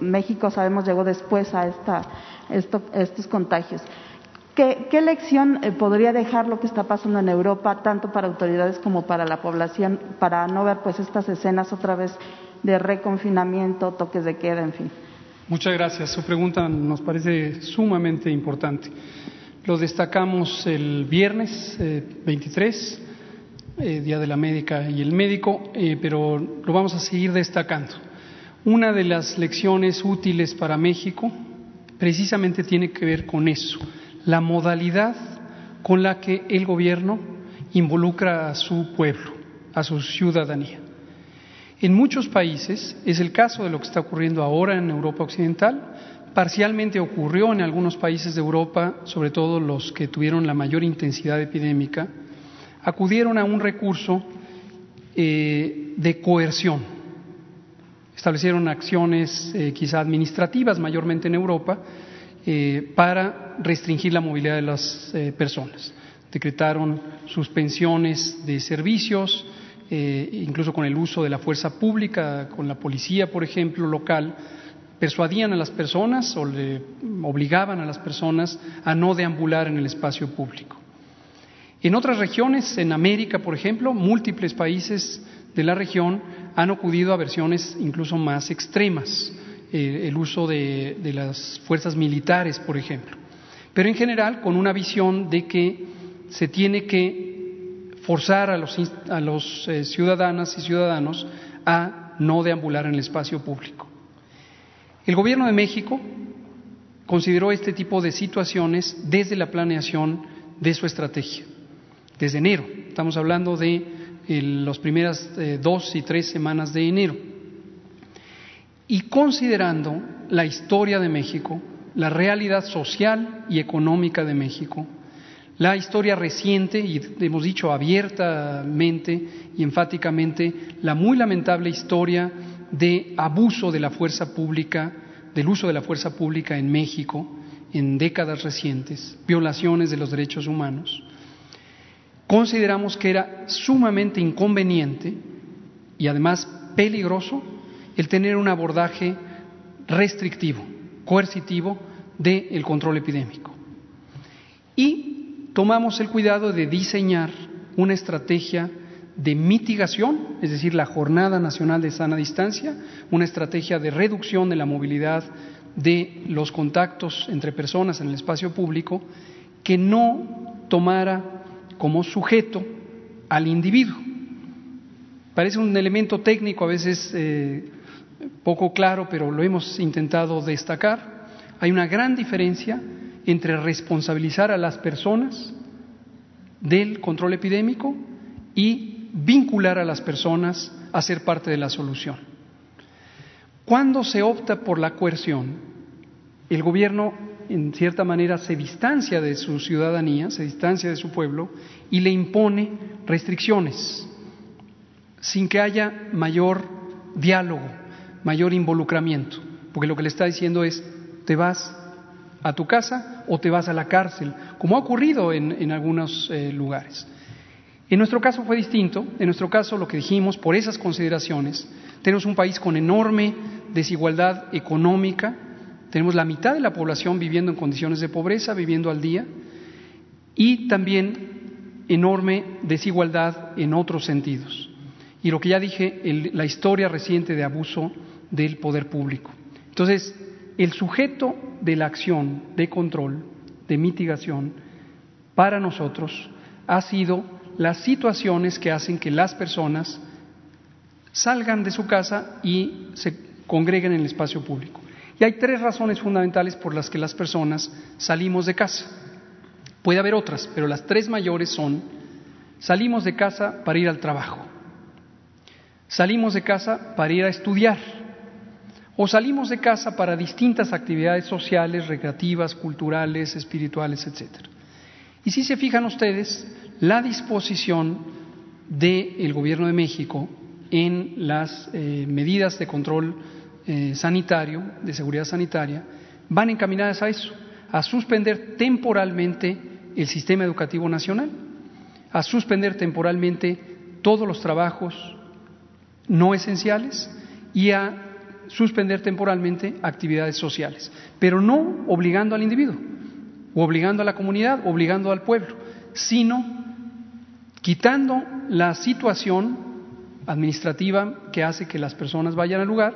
México, sabemos, llegó después a esta, esto, estos contagios. ¿Qué, ¿Qué, lección podría dejar lo que está pasando en Europa, tanto para autoridades como para la población, para no ver pues estas escenas otra vez de reconfinamiento, toques de queda, en fin? Muchas gracias. Su pregunta nos parece sumamente importante. Lo destacamos el viernes 23, eh, eh, Día de la Médica y el Médico, eh, pero lo vamos a seguir destacando. Una de las lecciones útiles para México precisamente tiene que ver con eso, la modalidad con la que el gobierno involucra a su pueblo, a su ciudadanía. En muchos países, es el caso de lo que está ocurriendo ahora en Europa Occidental, parcialmente ocurrió en algunos países de Europa, sobre todo los que tuvieron la mayor intensidad epidémica, acudieron a un recurso eh, de coerción. Establecieron acciones eh, quizá administrativas, mayormente en Europa, eh, para restringir la movilidad de las personas. Decretaron suspensiones de servicios, incluso con el uso de la fuerza pública, con la policía, por ejemplo, local, persuadían a las personas o le obligaban a las personas a no deambular en el espacio público. En otras regiones, en América, por ejemplo, múltiples países de la región han acudido a versiones incluso más extremas, eh, el uso de, las fuerzas militares, por ejemplo, pero en general con una visión de que se tiene que forzar a los, a los eh, ciudadanas y ciudadanos a no deambular en el espacio público. El Gobierno de México consideró este tipo de situaciones desde la planeación de su estrategia, desde enero. Estamos hablando de las primeras eh, dos y tres semanas de enero. Y considerando la historia de México, la realidad social y económica de México, la historia reciente, y hemos dicho abiertamente y enfáticamente, la muy lamentable historia de abuso de la fuerza pública, del uso de la fuerza pública en México en décadas recientes, violaciones de los derechos humanos, consideramos que era sumamente inconveniente y además peligroso el tener un abordaje restrictivo, coercitivo del control epidémico. Y tomamos el cuidado de diseñar una estrategia de mitigación, es decir, la Jornada Nacional de Sana Distancia, una estrategia de reducción de la movilidad de los contactos entre personas en el espacio público, que no tomara como sujeto al individuo. Parece un elemento técnico a veces eh, poco claro, pero lo hemos intentado destacar. Hay una gran diferencia entre responsabilizar a las personas del control epidémico y vincular a las personas a ser parte de la solución. Cuando se opta por la coerción, el gobierno en cierta manera se distancia de su ciudadanía, se distancia de su pueblo y le impone restricciones sin que haya mayor diálogo, mayor involucramiento, porque lo que le está diciendo es te vas a tu casa o te vas a la cárcel, como ha ocurrido en, algunos eh, lugares. En nuestro caso fue distinto. En nuestro caso, lo que dijimos, por esas consideraciones, tenemos un país con enorme desigualdad económica, tenemos la mitad de la población viviendo en condiciones de pobreza, viviendo al día, y también enorme desigualdad en otros sentidos. Y lo que ya dije, la historia reciente de abuso del poder público. Entonces, el sujeto de la acción de control, de mitigación, para nosotros ha sido las situaciones que hacen que las personas salgan de su casa y se congreguen en el espacio público. Y hay tres razones fundamentales por las que las personas salimos de casa. Puede haber otras, pero las tres mayores son salimos de casa para ir al trabajo, salimos de casa para ir a estudiar o salimos de casa para distintas actividades sociales, recreativas, culturales, espirituales, etc. Y si se fijan ustedes, la disposición del Gobierno de México en las eh, medidas de control eh, sanitario, de seguridad sanitaria, van encaminadas a eso, a suspender temporalmente el sistema educativo nacional, a suspender temporalmente todos los trabajos no esenciales y a suspender temporalmente actividades sociales, pero no obligando al individuo, o obligando a la comunidad, obligando al pueblo, sino quitando la situación administrativa que hace que las personas vayan al lugar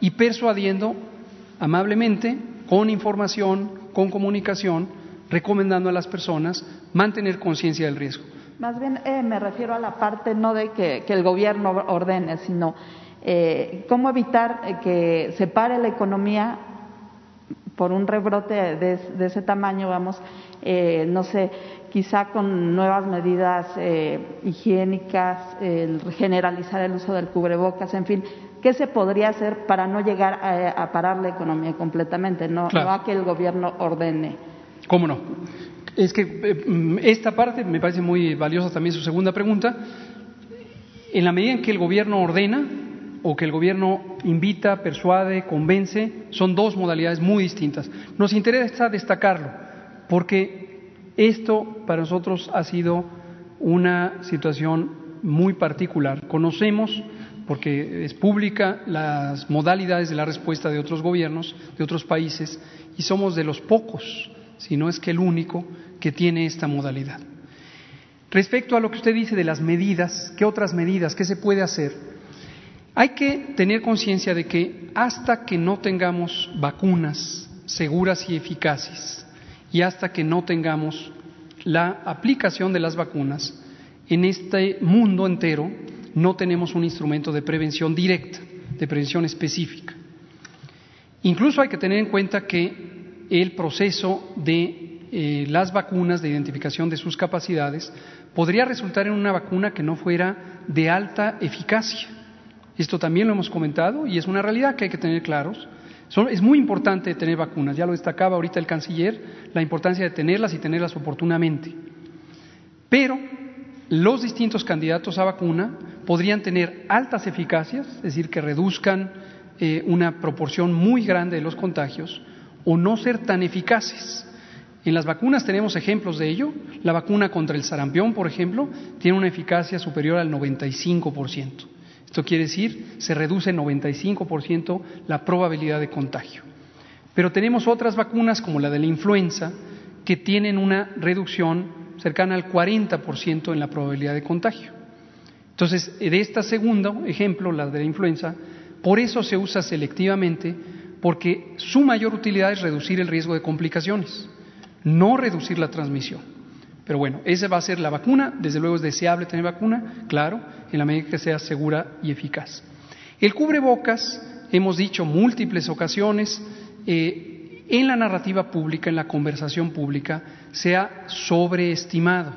y persuadiendo amablemente, con información, con comunicación, recomendando a las personas mantener conciencia del riesgo. Más bien eh, me refiero a la parte no de que, el gobierno ordene, sino eh, cómo evitar eh, que se pare la economía por un rebrote de, ese tamaño, vamos, no sé, quizá con nuevas medidas higiénicas, el generalizar el uso del cubrebocas, en fin, ¿qué se podría hacer para no llegar a, parar la economía completamente, no, no a que el gobierno ordene? ¿Cómo no? Es que eh, esta parte me parece muy valiosa también su segunda pregunta. En la medida en que el gobierno ordena o que el gobierno invita, persuade, convence, son dos modalidades muy distintas. Nos interesa destacarlo porque esto para nosotros ha sido una situación muy particular. Conocemos, porque es pública, las modalidades de la respuesta de otros gobiernos, de otros países, y somos de los pocos si no es que el único que tiene esta modalidad. Respecto a lo que usted dice de las medidas, ¿qué otras medidas? ¿Qué se puede hacer? Hay que tener conciencia de que hasta que no tengamos vacunas seguras y eficaces y hasta que no tengamos la aplicación de las vacunas, en este mundo entero no tenemos un instrumento de prevención directa, de prevención específica. Incluso hay que tener en cuenta que el proceso de eh, las vacunas, de identificación de sus capacidades, podría resultar en una vacuna que no fuera de alta eficacia. Esto también lo hemos comentado y es una realidad que hay que tener claros. es muy importante tener vacunas, ya lo destacaba ahorita el canciller, la importancia de tenerlas y tenerlas oportunamente. Pero los distintos candidatos a vacuna podrían tener altas eficacias, es decir, que reduzcan eh, una proporción muy grande de los contagios, o no ser tan eficaces. En las vacunas tenemos ejemplos de ello. La vacuna contra el sarampión, por ejemplo, tiene una eficacia superior al 95%. Esto quiere decir, se reduce en 95% la probabilidad de contagio. Pero tenemos otras vacunas, como la de la influenza, que tienen una reducción cercana al 40% en la probabilidad de contagio. Entonces, de este segundo ejemplo, la de la influenza, por eso se usa selectivamente porque su mayor utilidad es reducir el riesgo de complicaciones, no reducir la transmisión. Pero bueno, esa va a ser la vacuna, desde luego es deseable tener vacuna, claro, en la medida que sea segura y eficaz. El cubrebocas, hemos dicho múltiples ocasiones, eh, en la narrativa pública, en la conversación pública, se ha sobreestimado.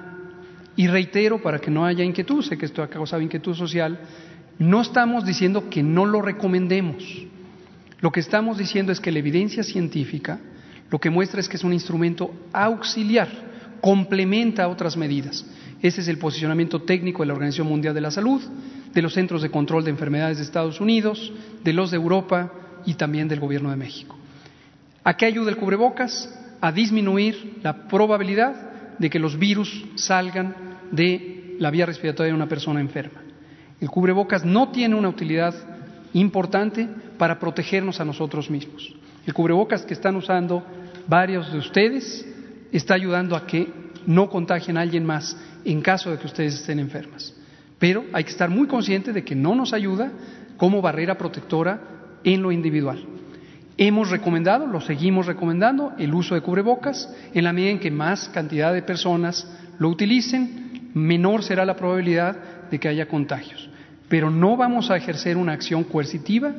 Y reitero, para que no haya inquietud, sé que esto ha causado inquietud social, no estamos diciendo que no lo recomendemos. Lo que estamos diciendo es que la evidencia científica lo que muestra es que es un instrumento auxiliar, complementa otras medidas. Ese es el posicionamiento técnico de la Organización Mundial de la Salud, de los Centros de Control de Enfermedades de Estados Unidos, de los de Europa y también del Gobierno de México. ¿A qué ayuda el cubrebocas? A disminuir la probabilidad de que los virus salgan de la vía respiratoria de una persona enferma. El cubrebocas no tiene una utilidad importante para protegernos a nosotros mismos. El cubrebocas que están usando varios de ustedes está ayudando a que no contagien a alguien más en caso de que ustedes estén enfermas. Pero hay que estar muy consciente de que no nos ayuda como barrera protectora en lo individual. Hemos recomendado, lo seguimos recomendando, el uso de cubrebocas. En la medida en que más cantidad de personas lo utilicen, menor será la probabilidad de que haya contagios pero no vamos a ejercer una acción coercitiva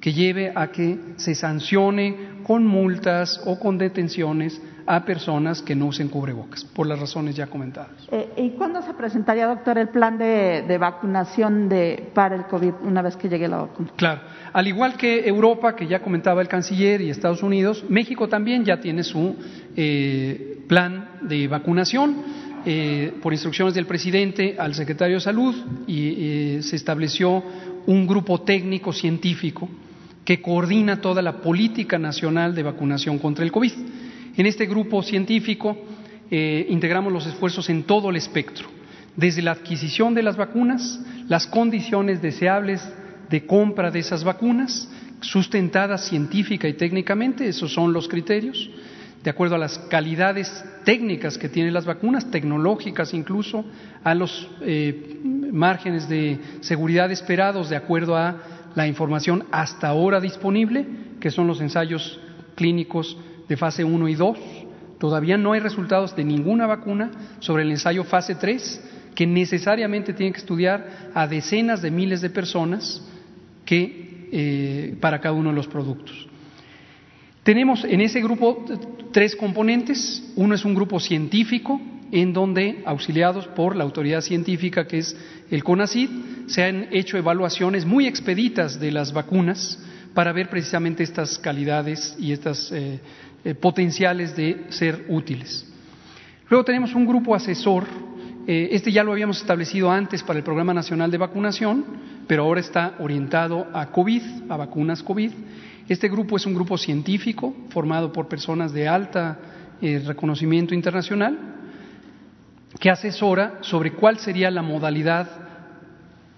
que lleve a que se sancione con multas o con detenciones a personas que no usen cubrebocas, por las razones ya comentadas. Eh, ¿Y cuándo se presentaría, doctor, el plan de, vacunación de, para el COVID una vez que llegue la vacuna? Claro, al igual que Europa, que ya comentaba el canciller, y Estados Unidos, México también ya tiene su eh, plan de vacunación eh, por instrucciones del presidente al secretario de Salud y se estableció un grupo técnico científico que coordina toda la política nacional de vacunación contra el COVID. En este grupo científico eh, integramos los esfuerzos en todo el espectro, desde la adquisición de las vacunas, las condiciones deseables de compra de esas vacunas, sustentadas científica y técnicamente, esos son los criterios, de acuerdo a las calidades técnicas que tienen las vacunas, tecnológicas incluso, a los eh, márgenes de seguridad esperados de acuerdo a la información hasta ahora disponible, que son los ensayos clínicos de fase 1 y 2, Todavía no hay resultados de ninguna vacuna sobre el ensayo fase 3, que necesariamente tiene que estudiar a decenas de miles de personas que, eh, para cada uno de los productos. Tenemos en ese grupo tres componentes. Uno es un grupo científico, en donde, auxiliados por la autoridad científica que es el CONACID, se han hecho evaluaciones muy expeditas de las vacunas para ver precisamente estas calidades y estas eh, eh, potenciales de ser útiles. Luego tenemos un grupo asesor, eh, este ya lo habíamos establecido antes para el Programa Nacional de Vacunación, pero ahora está orientado a COVID, a vacunas COVID. Este grupo es un grupo científico formado por personas de alta reconocimiento internacional que asesora sobre cuál sería la modalidad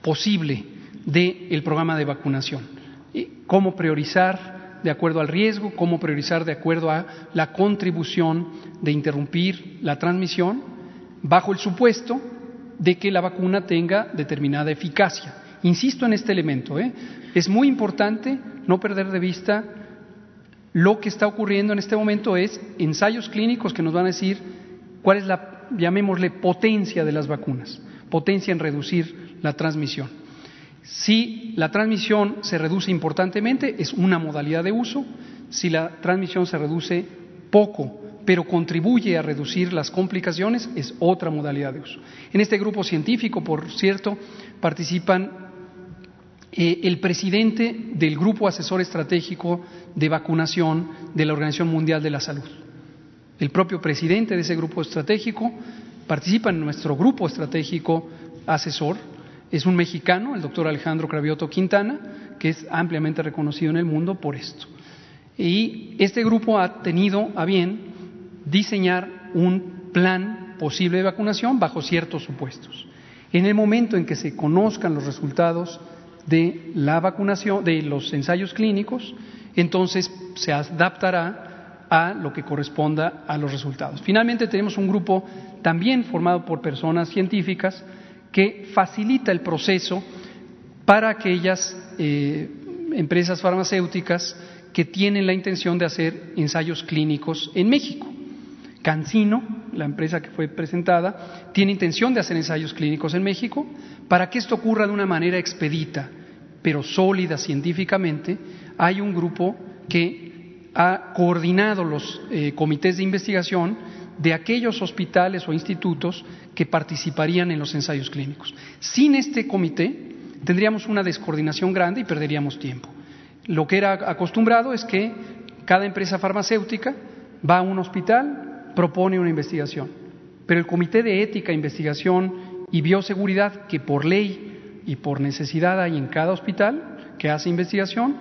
posible del programa de vacunación, cómo priorizar de acuerdo al riesgo, cómo priorizar de acuerdo a la contribución de interrumpir la transmisión, bajo el supuesto de que la vacuna tenga determinada eficacia. Insisto en este elemento, ¿eh? es muy importante no perder de vista lo que está ocurriendo en este momento es ensayos clínicos que nos van a decir cuál es la llamémosle potencia de las vacunas, potencia en reducir la transmisión. Si la transmisión se reduce importantemente, es una modalidad de uso. Si la transmisión se reduce poco, pero contribuye a reducir las complicaciones, es otra modalidad de uso. En este grupo científico, por cierto, participan eh, el presidente del Grupo Asesor Estratégico de Vacunación de la Organización Mundial de la Salud el propio presidente de ese grupo estratégico participa en nuestro grupo estratégico asesor. Es un mexicano, el doctor Alejandro Cravioto Quintana, que es ampliamente reconocido en el mundo por esto. Y este grupo ha tenido a bien diseñar un plan posible de vacunación bajo ciertos supuestos. En el momento en que se conozcan los resultados de la vacunación, de los ensayos clínicos, entonces se adaptará a lo que corresponda a los resultados. Finalmente tenemos un grupo también formado por personas científicas que facilita el proceso para aquellas eh, empresas farmacéuticas que tienen la intención de hacer ensayos clínicos en México. Cancino, la empresa que fue presentada, tiene intención de hacer ensayos clínicos en México. Para que esto ocurra de una manera expedita, pero sólida científicamente, hay un grupo que ha coordinado los eh, comités de investigación de aquellos hospitales o institutos que participarían en los ensayos clínicos. Sin este comité tendríamos una descoordinación grande y perderíamos tiempo. Lo que era acostumbrado es que cada empresa farmacéutica va a un hospital, propone una investigación, pero el comité de ética, investigación y bioseguridad que por ley y por necesidad hay en cada hospital que hace investigación,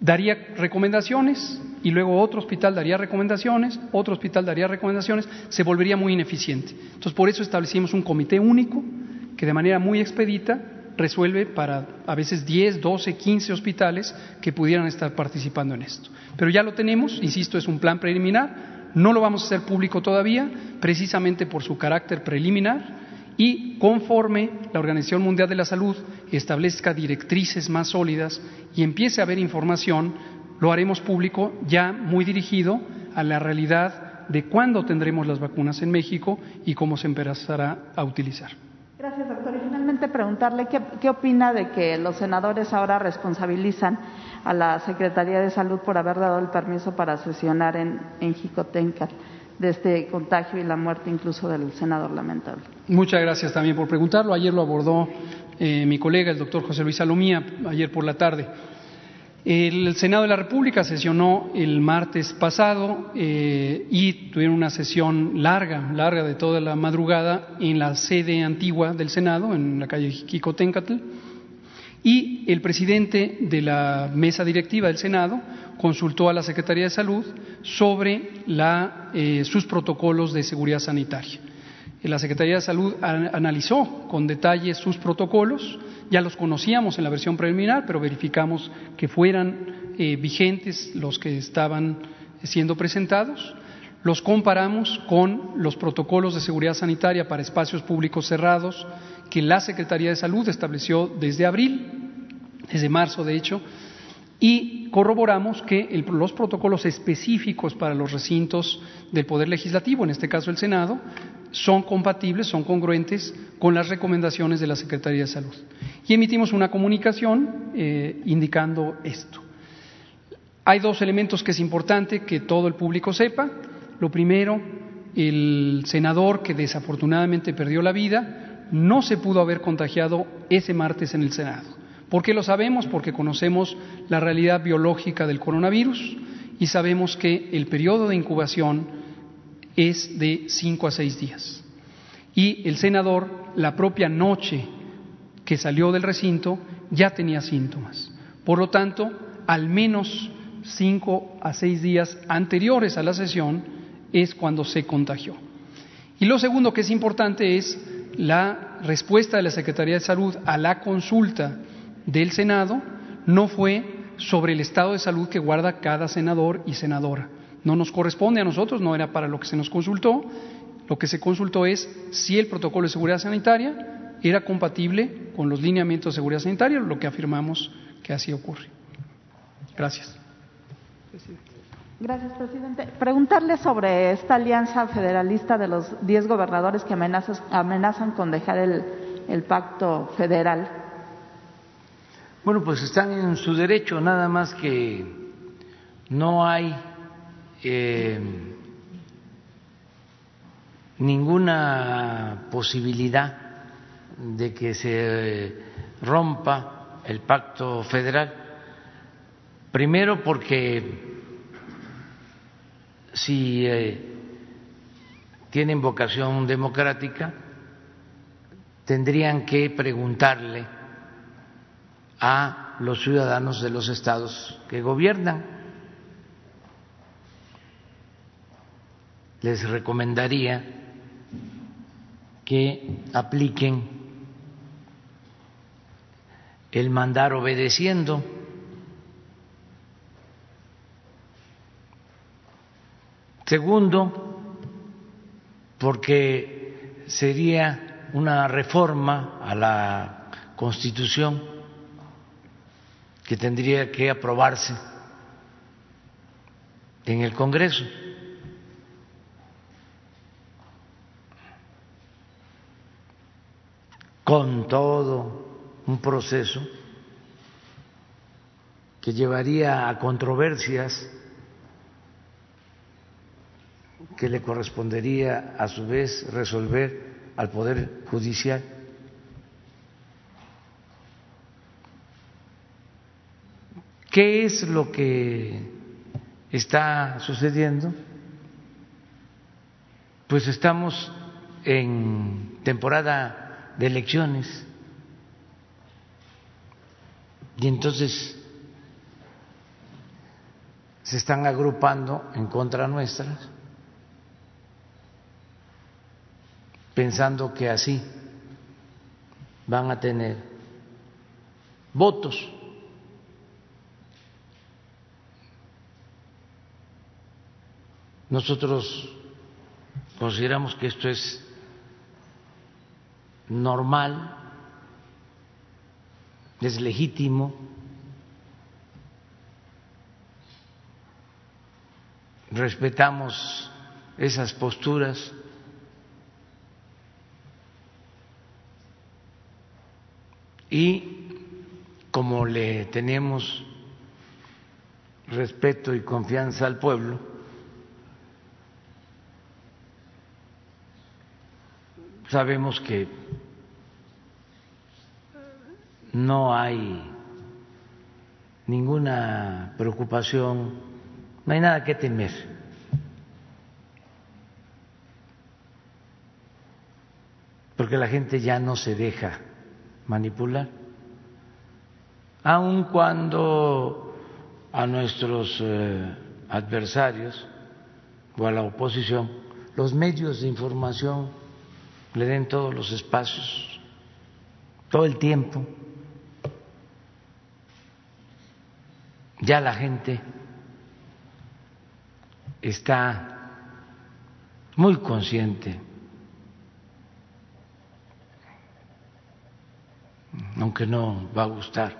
daría recomendaciones y luego otro hospital daría recomendaciones, otro hospital daría recomendaciones, se volvería muy ineficiente. Entonces, por eso establecimos un comité único que de manera muy expedita resuelve para a veces 10, 12, 15 hospitales que pudieran estar participando en esto. Pero ya lo tenemos, insisto, es un plan preliminar, no lo vamos a hacer público todavía, precisamente por su carácter preliminar, y conforme la Organización Mundial de la Salud establezca directrices más sólidas y empiece a haber información, lo haremos público ya muy dirigido a la realidad de cuándo tendremos las vacunas en México y cómo se empezará a utilizar. Gracias, doctor. Y finalmente preguntarle qué, qué opina de que los senadores ahora responsabilizan a la Secretaría de Salud por haber dado el permiso para sesionar en, en Jicotenca de este contagio y la muerte incluso del senador lamentable. Muchas gracias también por preguntarlo. Ayer lo abordó eh, mi colega, el doctor José Luis Salomía, ayer por la tarde. El Senado de la República sesionó el martes pasado eh, y tuvieron una sesión larga, larga de toda la madrugada en la sede antigua del Senado, en la calle Quicotencatl, y el presidente de la mesa directiva del Senado consultó a la Secretaría de Salud sobre eh, sus protocolos de seguridad sanitaria. La Secretaría de Salud analizó con detalle sus protocolos, ya los conocíamos en la versión preliminar, pero verificamos que fueran eh, vigentes los que estaban siendo presentados. Los comparamos con los protocolos de seguridad sanitaria para espacios públicos cerrados que la Secretaría de Salud estableció desde abril, desde marzo de hecho, y corroboramos que los protocolos específicos para los recintos del Poder Legislativo, en este caso el Senado, son compatibles, son congruentes con las recomendaciones de la Secretaría de Salud. Y emitimos una comunicación eh, indicando esto. Hay dos elementos que es importante que todo el público sepa. Lo primero, el senador que desafortunadamente perdió la vida no se pudo haber contagiado ese martes en el Senado. ¿Por qué lo sabemos? Porque conocemos la realidad biológica del coronavirus y sabemos que el periodo de incubación es de cinco a seis días. Y el senador, la propia noche que salió del recinto, ya tenía síntomas. Por lo tanto, al menos cinco a seis días anteriores a la sesión es cuando se contagió. Y lo segundo que es importante es la respuesta de la Secretaría de Salud a la consulta del Senado no fue sobre el estado de salud que guarda cada senador y senadora. No nos corresponde a nosotros, no era para lo que se nos consultó. Lo que se consultó es si el protocolo de seguridad sanitaria era compatible con los lineamientos de seguridad sanitaria, lo que afirmamos que así ocurre. Gracias. Gracias, presidente. Preguntarle sobre esta alianza federalista de los diez gobernadores que amenazan con dejar el, el pacto federal. Bueno, pues están en su derecho, nada más que no hay eh, ninguna posibilidad de que se rompa el pacto federal. Primero porque si eh, tienen vocación democrática, tendrían que preguntarle a los ciudadanos de los estados que gobiernan. Les recomendaría que apliquen el mandar obedeciendo. Segundo, porque sería una reforma a la Constitución que tendría que aprobarse en el Congreso. Con todo un proceso que llevaría a controversias que le correspondería a su vez resolver al Poder Judicial. ¿Qué es lo que está sucediendo? Pues estamos en temporada de elecciones y entonces se están agrupando en contra nuestras, pensando que así van a tener votos. Nosotros consideramos que esto es normal, es legítimo, respetamos esas posturas. Y como le tenemos respeto y confianza al pueblo, Sabemos que no hay ninguna preocupación, no hay nada que temer. Porque la gente ya no se deja manipular, aun cuando a nuestros eh, adversarios o a la oposición los medios de información le den todos los espacios, todo el tiempo. Ya la gente está muy consciente, aunque no va a gustar,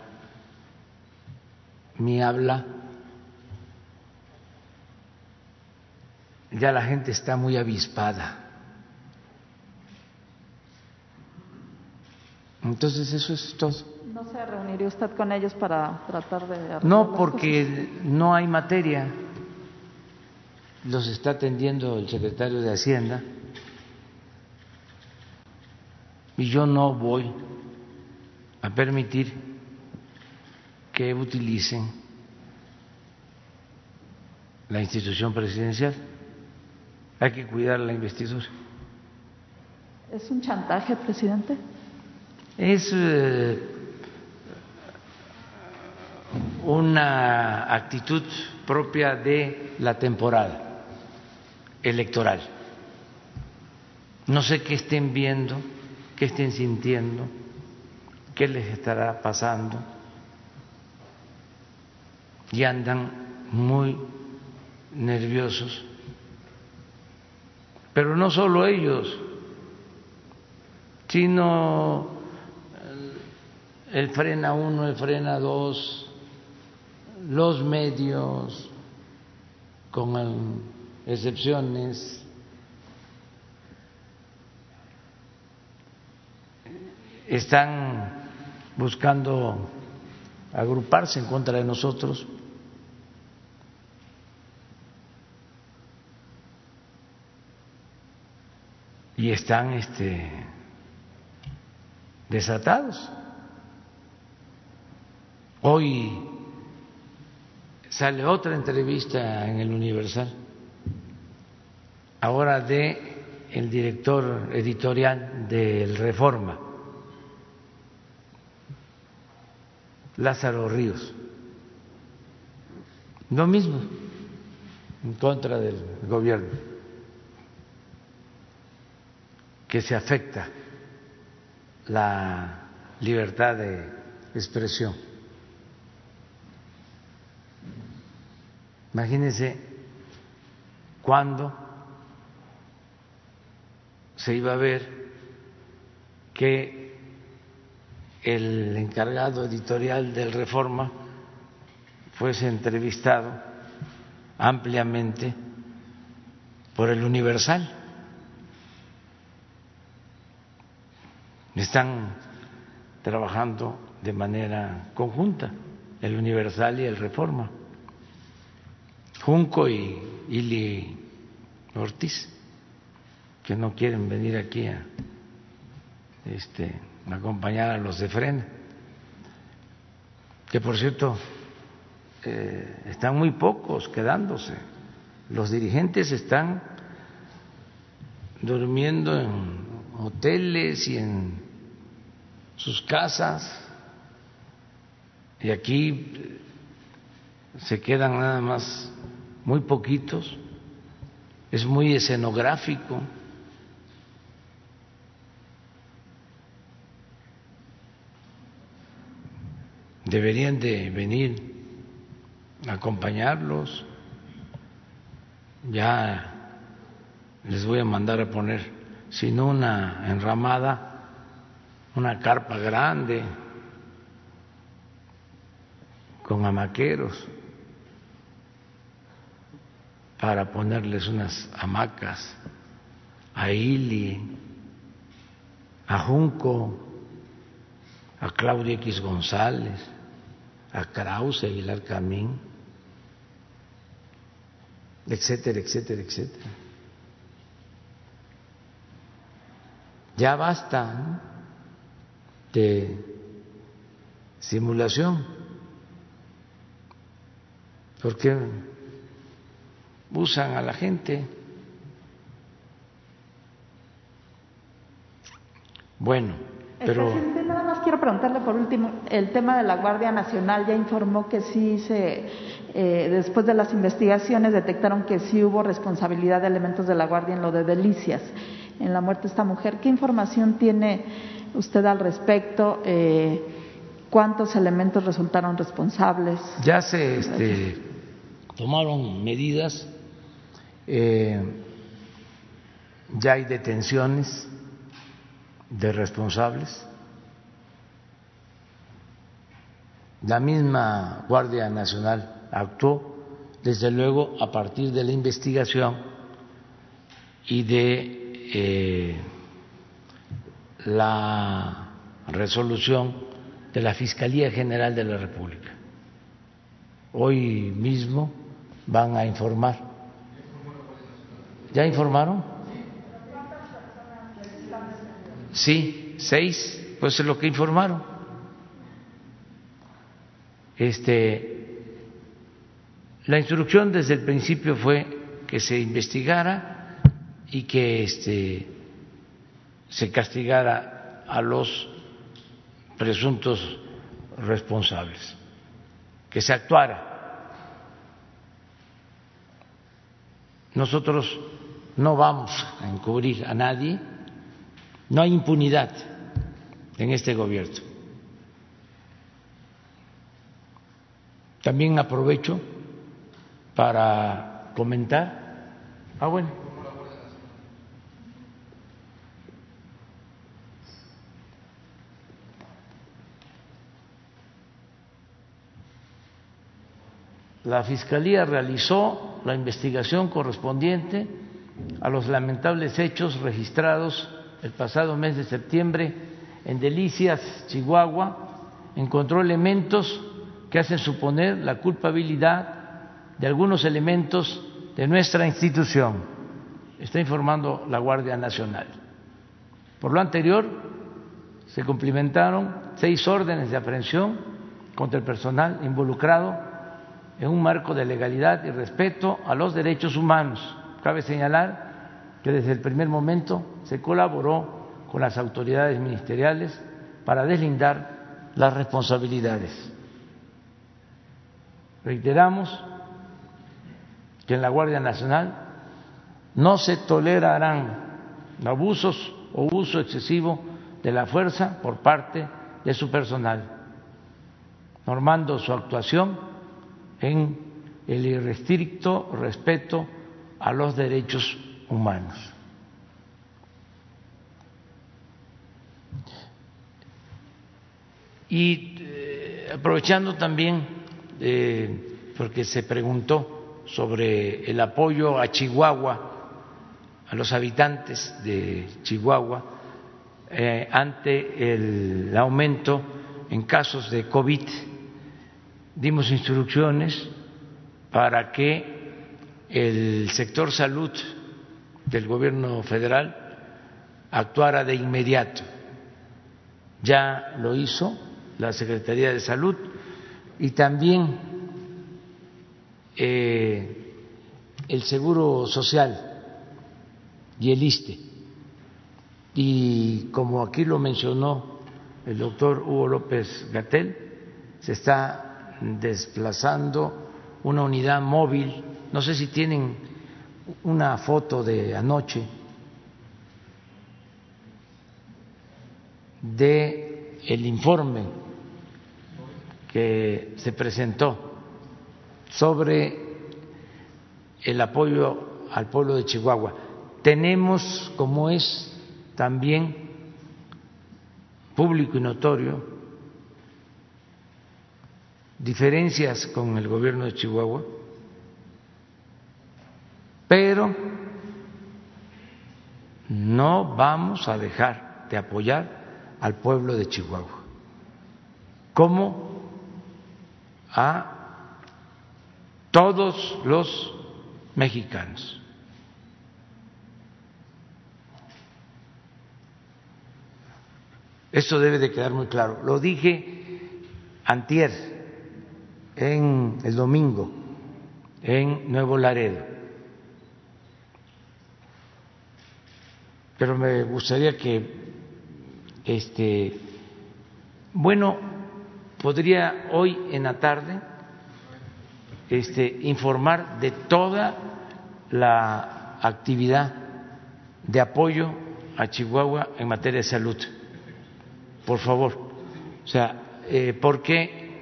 mi habla, ya la gente está muy avispada. Entonces eso es todo. ¿No se reuniría usted con ellos para tratar de... No, porque no hay materia. Los está atendiendo el secretario de Hacienda y yo no voy a permitir que utilicen la institución presidencial. Hay que cuidar la investidura. ¿Es un chantaje, presidente? Es eh, una actitud propia de la temporada electoral. No sé qué estén viendo, qué estén sintiendo, qué les estará pasando y andan muy nerviosos. Pero no solo ellos, sino el frena uno, el frena dos, los medios, con excepciones, están buscando agruparse en contra de nosotros. Y están este, desatados. Hoy sale otra entrevista en el Universal, ahora de el director editorial del Reforma, Lázaro Ríos. Lo mismo, en contra del gobierno, que se afecta la libertad de expresión. Imagínense cuándo se iba a ver que el encargado editorial del Reforma fuese entrevistado ampliamente por el Universal. Están trabajando de manera conjunta el Universal y el Reforma. Junco y Ili Ortiz, que no quieren venir aquí a este, acompañar a los de Frena, que por cierto eh, están muy pocos quedándose. Los dirigentes están durmiendo en hoteles y en sus casas y aquí se quedan nada más muy poquitos, es muy escenográfico. Deberían de venir a acompañarlos. Ya les voy a mandar a poner, si no una enramada, una carpa grande con amaqueros para ponerles unas hamacas a Ili, a Junco, a Claudia X González, a Krause Aguilar Camín, etcétera, etcétera, etcétera. Ya basta de simulación, porque usan a la gente. Bueno, pero... Presidente, nada más quiero preguntarle por último, el tema de la Guardia Nacional ya informó que sí se, eh, después de las investigaciones detectaron que sí hubo responsabilidad de elementos de la Guardia en lo de Delicias, en la muerte de esta mujer. ¿Qué información tiene usted al respecto? Eh, ¿Cuántos elementos resultaron responsables? Ya se este, tomaron medidas eh, ya hay detenciones de responsables la misma Guardia Nacional actuó, desde luego, a partir de la investigación y de eh, la resolución de la Fiscalía General de la República. Hoy mismo van a informar. ¿Ya informaron? Sí, seis, pues es lo que informaron. Este, la instrucción desde el principio fue que se investigara y que este, se castigara a los presuntos responsables, que se actuara. Nosotros no vamos a encubrir a nadie, no hay impunidad en este gobierno. También aprovecho para comentar. Ah, bueno. La Fiscalía realizó la investigación correspondiente a los lamentables hechos registrados el pasado mes de septiembre en Delicias, Chihuahua. Encontró elementos que hacen suponer la culpabilidad de algunos elementos de nuestra institución. Está informando la Guardia Nacional. Por lo anterior, se cumplimentaron seis órdenes de aprehensión contra el personal involucrado en un marco de legalidad y respeto a los derechos humanos. Cabe señalar que desde el primer momento se colaboró con las autoridades ministeriales para deslindar las responsabilidades. Reiteramos que en la Guardia Nacional no se tolerarán abusos o uso excesivo de la fuerza por parte de su personal, normando su actuación en el irrestricto respeto a los derechos humanos. Y eh, aprovechando también, eh, porque se preguntó sobre el apoyo a Chihuahua, a los habitantes de Chihuahua, eh, ante el aumento en casos de COVID dimos instrucciones para que el sector salud del gobierno federal actuara de inmediato. Ya lo hizo la Secretaría de Salud y también eh, el Seguro Social y el ISTE. Y como aquí lo mencionó el doctor Hugo López Gatel, se está desplazando una unidad móvil. No sé si tienen una foto de anoche de el informe que se presentó sobre el apoyo al pueblo de Chihuahua. Tenemos, como es también público y notorio, diferencias con el gobierno de Chihuahua, pero no vamos a dejar de apoyar al pueblo de Chihuahua, como a todos los mexicanos. Eso debe de quedar muy claro. Lo dije antier en el domingo en Nuevo Laredo. Pero me gustaría que, este, bueno, podría hoy en la tarde este, informar de toda la actividad de apoyo a Chihuahua en materia de salud. Por favor. O sea, eh, porque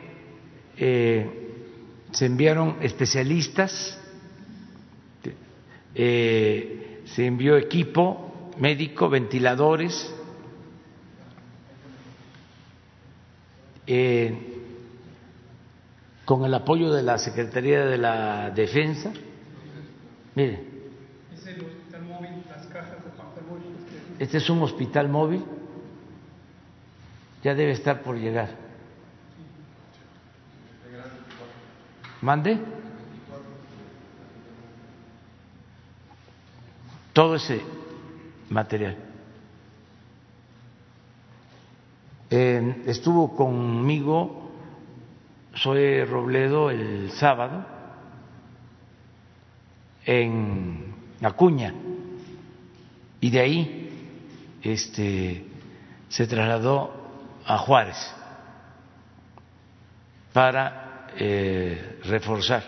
eh, se enviaron especialistas, eh, se envió equipo médico, ventiladores, eh, con el apoyo de la Secretaría de la Defensa. Mire. Es el hospital móvil, las cajas de Este es un hospital móvil. Ya debe estar por llegar. ¿Mande? Todo ese material. estuvo conmigo soy Robledo el sábado en Acuña y de ahí este, se trasladó a Juárez para eh, reforzar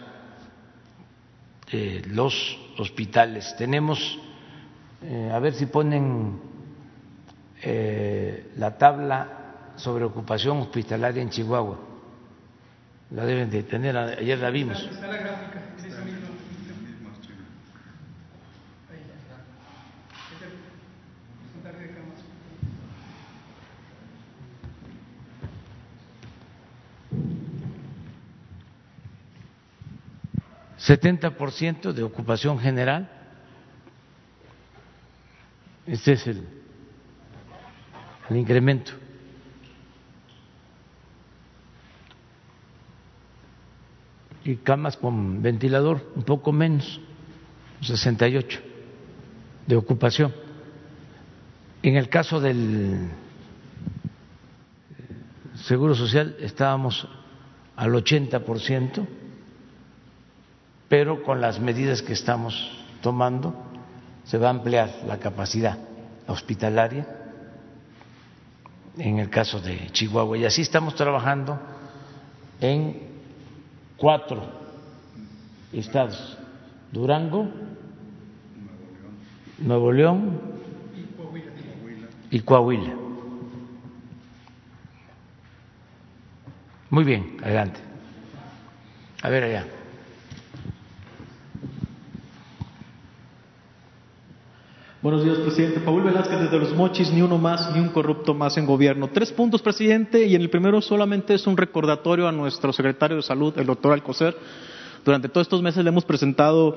eh, los hospitales. Tenemos, eh, a ver si ponen la tabla sobre ocupación hospitalaria en Chihuahua la deben de tener, ayer la vimos. Está la gráfica, esa misma. Setenta por ciento de ocupación general. Este es el, incremento. y camas con ventilador, un poco menos, 68 de ocupación. En el caso del Seguro Social estábamos al 80%, pero con las medidas que estamos tomando se va a ampliar la capacidad hospitalaria en el caso de Chihuahua. Y así estamos trabajando en cuatro estados, Durango, Nuevo León y Coahuila. Muy bien, adelante. A ver allá. Buenos días, presidente. Paul Velázquez desde Los Mochis, ni uno más, ni un corrupto más en gobierno. Tres puntos, presidente, y en el primero solamente es un recordatorio a nuestro secretario de Salud, el doctor Alcocer. Durante todos estos meses le hemos presentado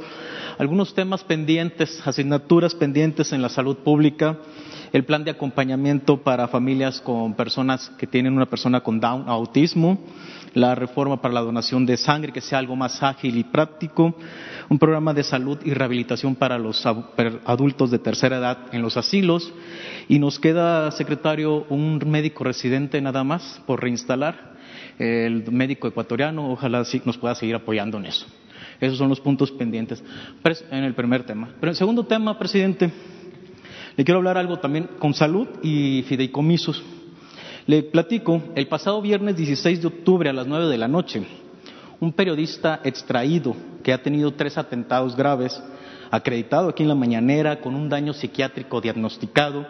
algunos temas pendientes, asignaturas pendientes en la salud pública, el plan de acompañamiento para familias con personas que tienen una persona con Down, autismo, la reforma para la donación de sangre, que sea algo más ágil y práctico, un programa de salud y rehabilitación para los adultos de tercera edad en los asilos y nos queda, secretario, un médico residente nada más por reinstalar, el médico ecuatoriano, ojalá nos pueda seguir apoyando en eso. Esos son los puntos pendientes en el primer tema. Pero el segundo tema, presidente, le quiero hablar algo también con salud y fideicomisos. Le platico, el pasado viernes 16 de octubre a las 9 de la noche, un periodista extraído que ha tenido tres atentados graves, acreditado aquí en la mañanera con un daño psiquiátrico diagnosticado,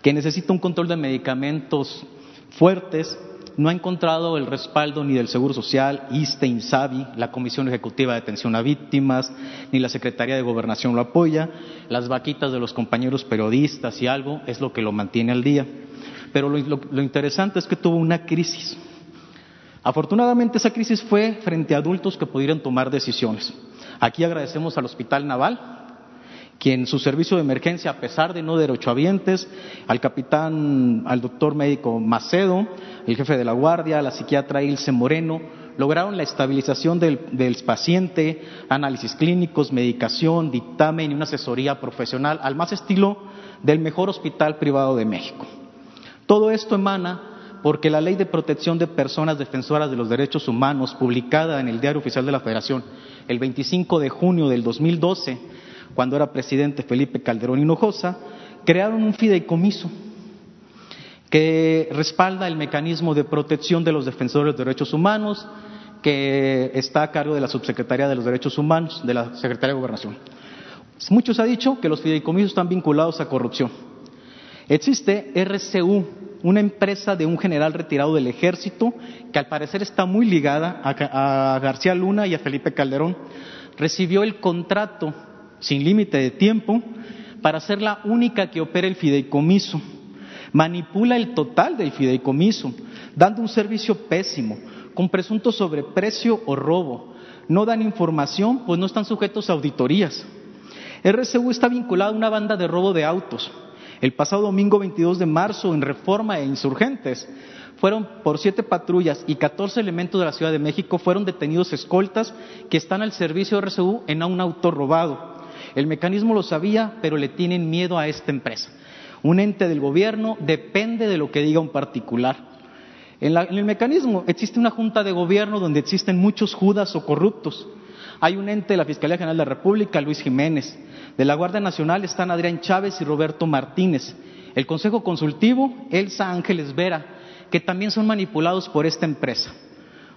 que necesita un control de medicamentos fuertes, no ha encontrado el respaldo ni del Seguro Social, ISTE, INSABI, la Comisión Ejecutiva de Atención a Víctimas, ni la Secretaría de Gobernación lo apoya, las vaquitas de los compañeros periodistas y algo es lo que lo mantiene al día. Pero lo interesante es que tuvo una crisis Afortunadamente esa crisis fue frente a adultos que pudieran tomar decisiones. Aquí agradecemos al Hospital Naval, quien su servicio de emergencia, a pesar de no derechohabientes, al capitán, al doctor médico Macedo, el jefe de la guardia, la psiquiatra Ilse Moreno, lograron la estabilización del, del, paciente, análisis clínicos, medicación, dictamen y una asesoría profesional al más estilo del mejor hospital privado de México. Todo esto emana porque la Ley de Protección de Personas Defensoras de los Derechos Humanos, publicada en el Diario Oficial de la Federación el 25 de junio del 2012, cuando era presidente Felipe Calderón Hinojosa, crearon un fideicomiso que respalda el mecanismo de protección de los defensores de derechos humanos, que está a cargo de la Subsecretaría de los Derechos Humanos, de la Secretaría de Gobernación. Muchos han dicho que los fideicomisos están vinculados a corrupción. Existe RCU, una empresa de un general retirado del ejército que al parecer está muy ligada a, García Luna y a Felipe Calderón. Recibió el contrato sin límite de tiempo para ser la única que opera el fideicomiso. Manipula el total del fideicomiso, dando un servicio pésimo, con presunto sobreprecio o robo. No dan información, pues no están sujetos a auditorías. RCU está vinculado a una banda de robo de autos. El pasado domingo 22 de marzo, en Reforma e Insurgentes, fueron por siete patrullas y 14 elementos de la Ciudad de México fueron detenidos escoltas que están al servicio de RCU en un auto robado. El mecanismo lo sabía, pero le tienen miedo a esta empresa. Un ente del gobierno depende de lo que diga un particular. En, en, el mecanismo existe una junta de gobierno donde existen muchos judas o corruptos. Hay un ente de la Fiscalía General de la República, Luis Jiménez. De la Guardia Nacional están Adrián Chávez y Roberto Martínez. El Consejo Consultivo, Elsa Ángeles Vera que también son manipulados por esta empresa.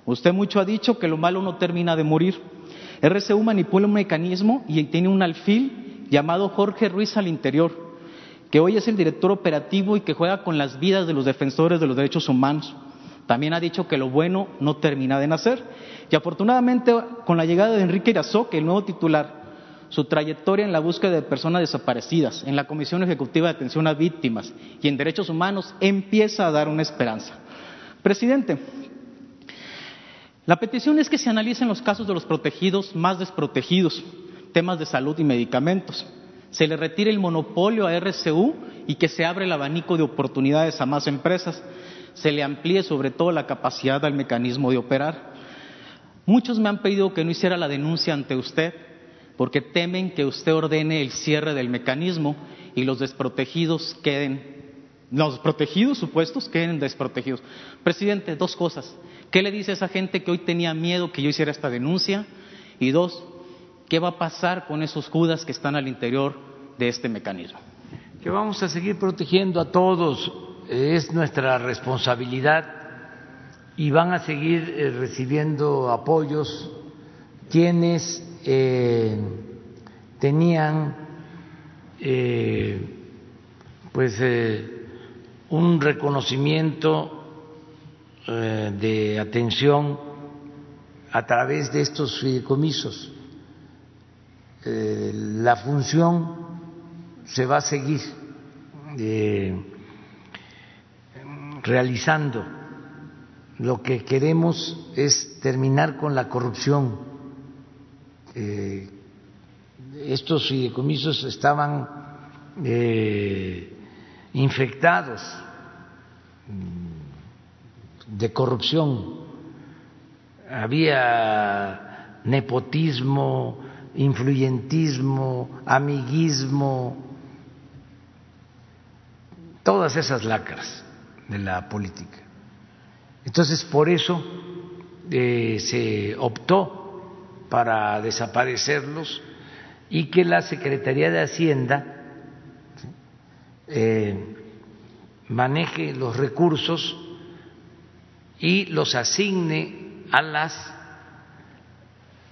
Usted mucho ha dicho que lo malo no termina de morir. RCU manipula un mecanismo y tiene un alfil llamado Jorge Ruiz al interior, que hoy es el director operativo y que juega con las vidas de los defensores de los derechos humanos. También ha dicho que lo bueno no termina de nacer. Y afortunadamente, con la llegada de Enrique Irazoque, el nuevo titular, su trayectoria en la búsqueda de personas desaparecidas, en la Comisión Ejecutiva de Atención a Víctimas y en Derechos Humanos empieza a dar una esperanza. Presidente, la petición es que se analicen los casos de los protegidos más desprotegidos, temas de salud y medicamentos. Se le retire el monopolio a RCU y que se abra el abanico de oportunidades a más empresas. Se le amplíe sobre todo la capacidad al mecanismo de operar. Muchos me han pedido que no hiciera la denuncia ante usted porque temen que usted ordene el cierre del mecanismo y los desprotegidos queden, los protegidos supuestos queden desprotegidos. Presidente, dos cosas. ¿Qué le dice a esa gente que hoy tenía miedo que yo hiciera esta denuncia? Y dos, ¿qué va a pasar con esos judas que están al interior de este mecanismo? Que vamos a seguir protegiendo a todos, es nuestra responsabilidad y van a seguir eh, recibiendo apoyos quienes eh, tenían eh, pues eh, un reconocimiento de atención a través de estos fideicomisos. la función se va a seguir realizando. Lo que queremos es terminar con la corrupción eh, estos fideicomisos estaban eh, infectados mm, de corrupción, había nepotismo, influyentismo, amiguismo, todas esas lacras de la política. Entonces, por eso eh, se optó para desaparecerlos y que la Secretaría de Hacienda eh, maneje los recursos y los asigne a las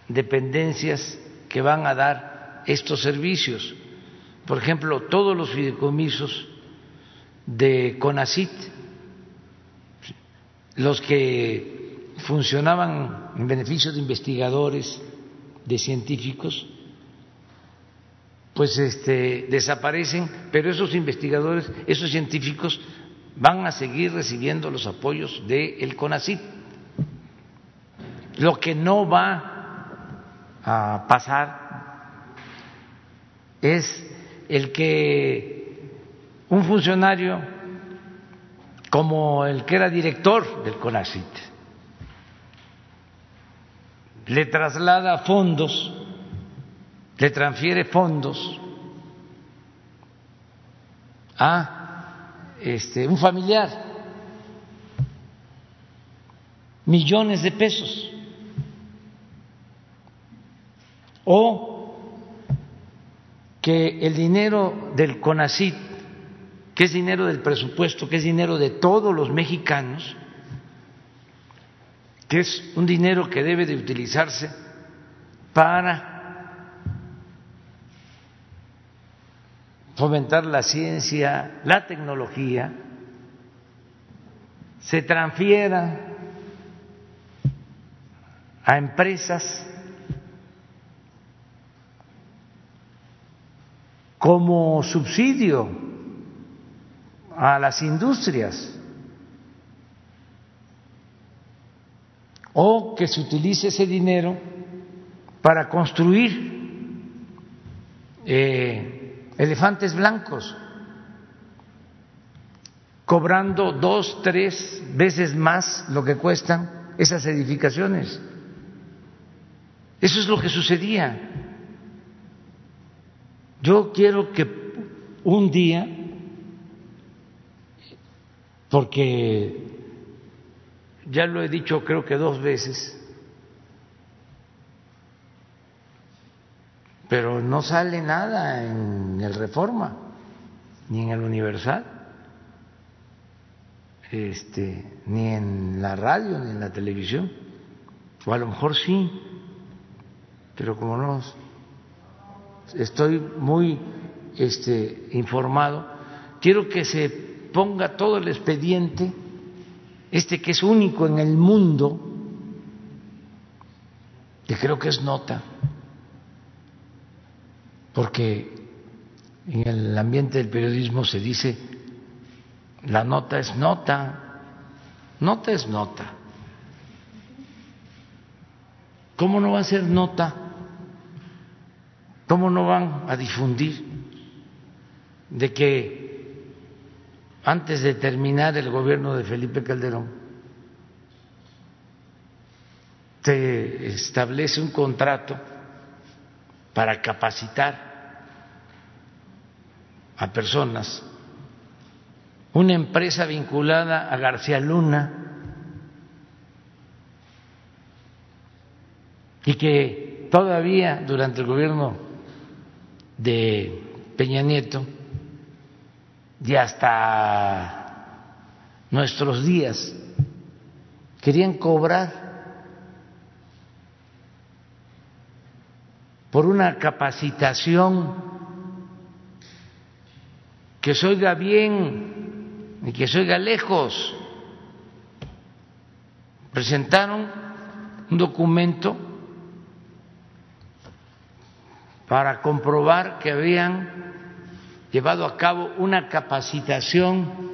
dependencias que van a dar estos servicios. Por ejemplo, todos los fideicomisos de CONACIT, los que funcionaban en beneficio de investigadores, de científicos pues este, desaparecen, pero esos investigadores, esos científicos van a seguir recibiendo los apoyos del el CONACYT. Lo que no va a pasar es el que un funcionario como el que era director del CONACYT le traslada fondos, le transfiere fondos a este, un familiar, millones de pesos, o que el dinero del CONACIT, que es dinero del presupuesto, que es dinero de todos los mexicanos, que es un dinero que debe de utilizarse para fomentar la ciencia, la tecnología, se transfiera a empresas como subsidio a las industrias o que se utilice ese dinero para construir eh, elefantes blancos, cobrando dos, tres veces más lo que cuestan esas edificaciones. Eso es lo que sucedía. Yo quiero que un día, porque ya lo he dicho creo que dos veces, pero no sale nada en el Reforma ni en el Universal, este, ni en la radio ni en la televisión, o a lo mejor sí, pero como no estoy muy este, informado, quiero que se ponga todo el expediente, este que es único en el mundo, que creo que es nota, porque en el ambiente del periodismo se dice, la nota es nota, nota es nota. ¿Cómo no va a ser nota? ¿Cómo no van a difundir de que antes de terminar el gobierno de Felipe Calderón se establece un contrato para capacitar a personas, una empresa vinculada a García Luna y que todavía durante el gobierno de Peña Nieto y hasta nuestros días querían cobrar por una capacitación que se oiga bien y que se oiga lejos. Presentaron un documento para comprobar que habían llevado a cabo una capacitación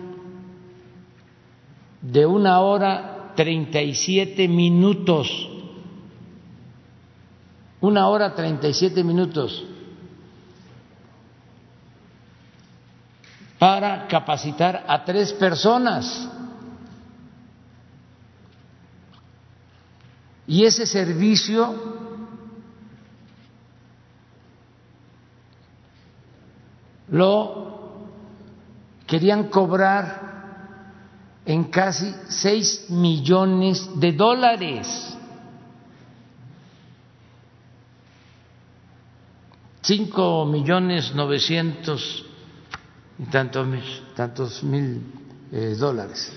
de una hora treinta y siete minutos, una hora treinta y siete minutos para capacitar a tres personas. Y ese servicio lo querían cobrar en casi seis millones de dólares. Cinco millones novecientos y tantos, tantos mil eh, dólares.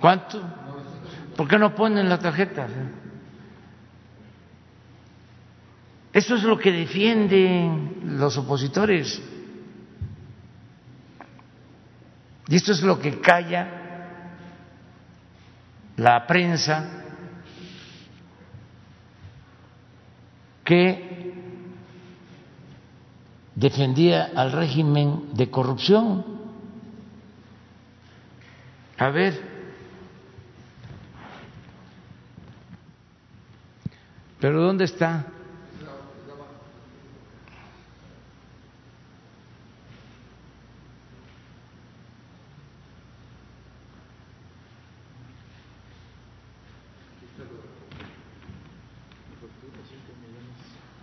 ¿Cuánto? ¿Por qué no ponen la tarjeta? Eso es lo que defienden los opositores. Y esto es lo que calla la prensa que defendía al régimen de corrupción. A ver, pero ¿dónde está?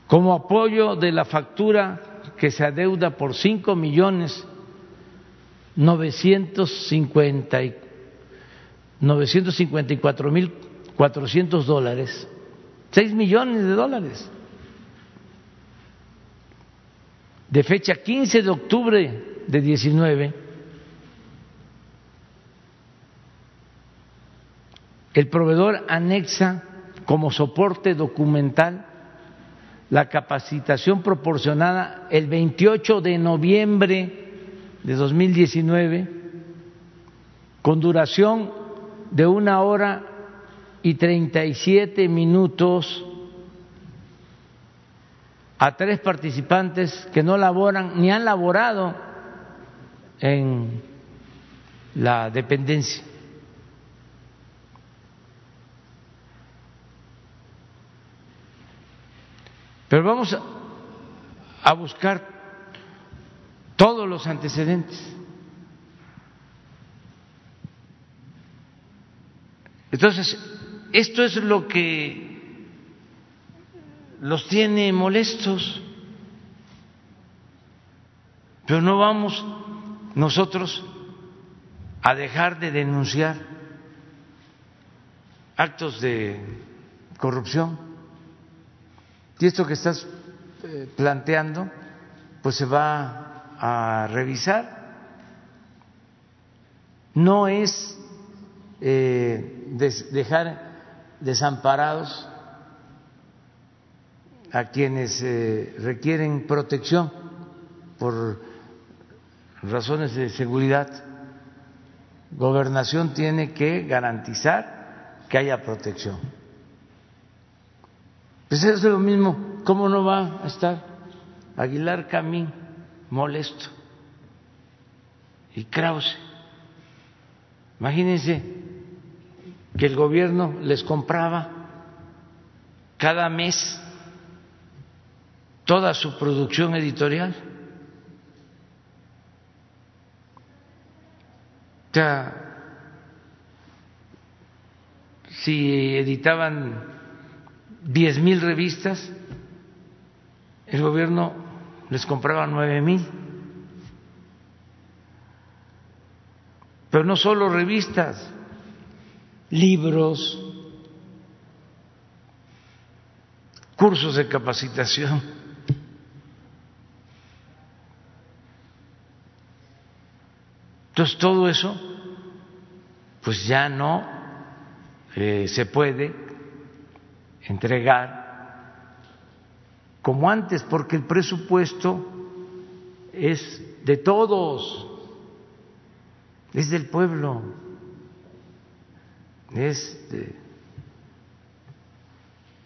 Como apoyo de la factura que se adeuda por cinco millones novecientos cincuenta y cuatro mil cuatrocientos dólares, seis millones de dólares, de fecha 15 de octubre de 19, el proveedor anexa como soporte documental la capacitación proporcionada el 28 de noviembre de 2019 con duración de una hora y 37 minutos a tres participantes que no laboran ni han laborado en la dependencia. Pero vamos a buscar todos los antecedentes. Entonces, esto es lo que los tiene molestos, pero no vamos nosotros a dejar de denunciar actos de corrupción. Y esto que estás eh, planteando, pues se va a revisar. No es eh, dejar desamparados a quienes eh, requieren protección por razones de seguridad. Gobernación tiene que garantizar que haya protección. Pues es lo mismo, ¿cómo no va a estar Aguilar Camín molesto y Krause? Imagínense que el gobierno les compraba cada mes toda su producción editorial. O sea, si editaban diez mil revistas, el gobierno les compraba nueve mil. Pero no solo revistas, libros, cursos de capacitación. Entonces todo eso, pues ya no eh, se puede entregar como antes, porque el presupuesto es de todos es del pueblo, es de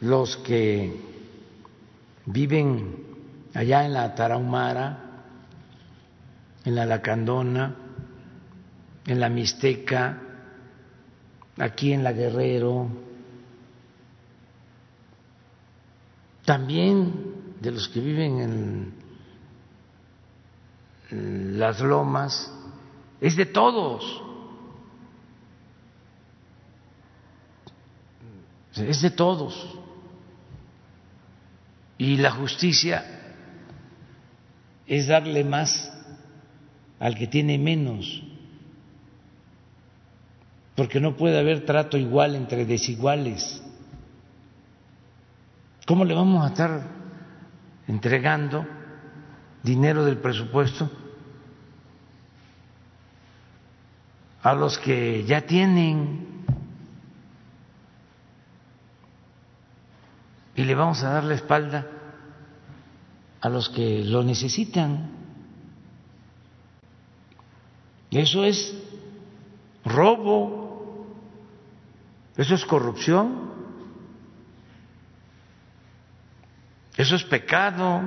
los que viven allá en la Tarahumara, en la Lacandona, en la Mixteca, aquí en la Guerrero, también de los que viven en las lomas, es de todos. Es de todos. Y la justicia es darle más al que tiene menos, porque no puede haber trato igual entre desiguales. ¿Cómo le vamos a estar entregando dinero del presupuesto a los que ya tienen y le vamos a dar la espalda a los que lo necesitan. Eso es robo, eso es corrupción, eso es pecado.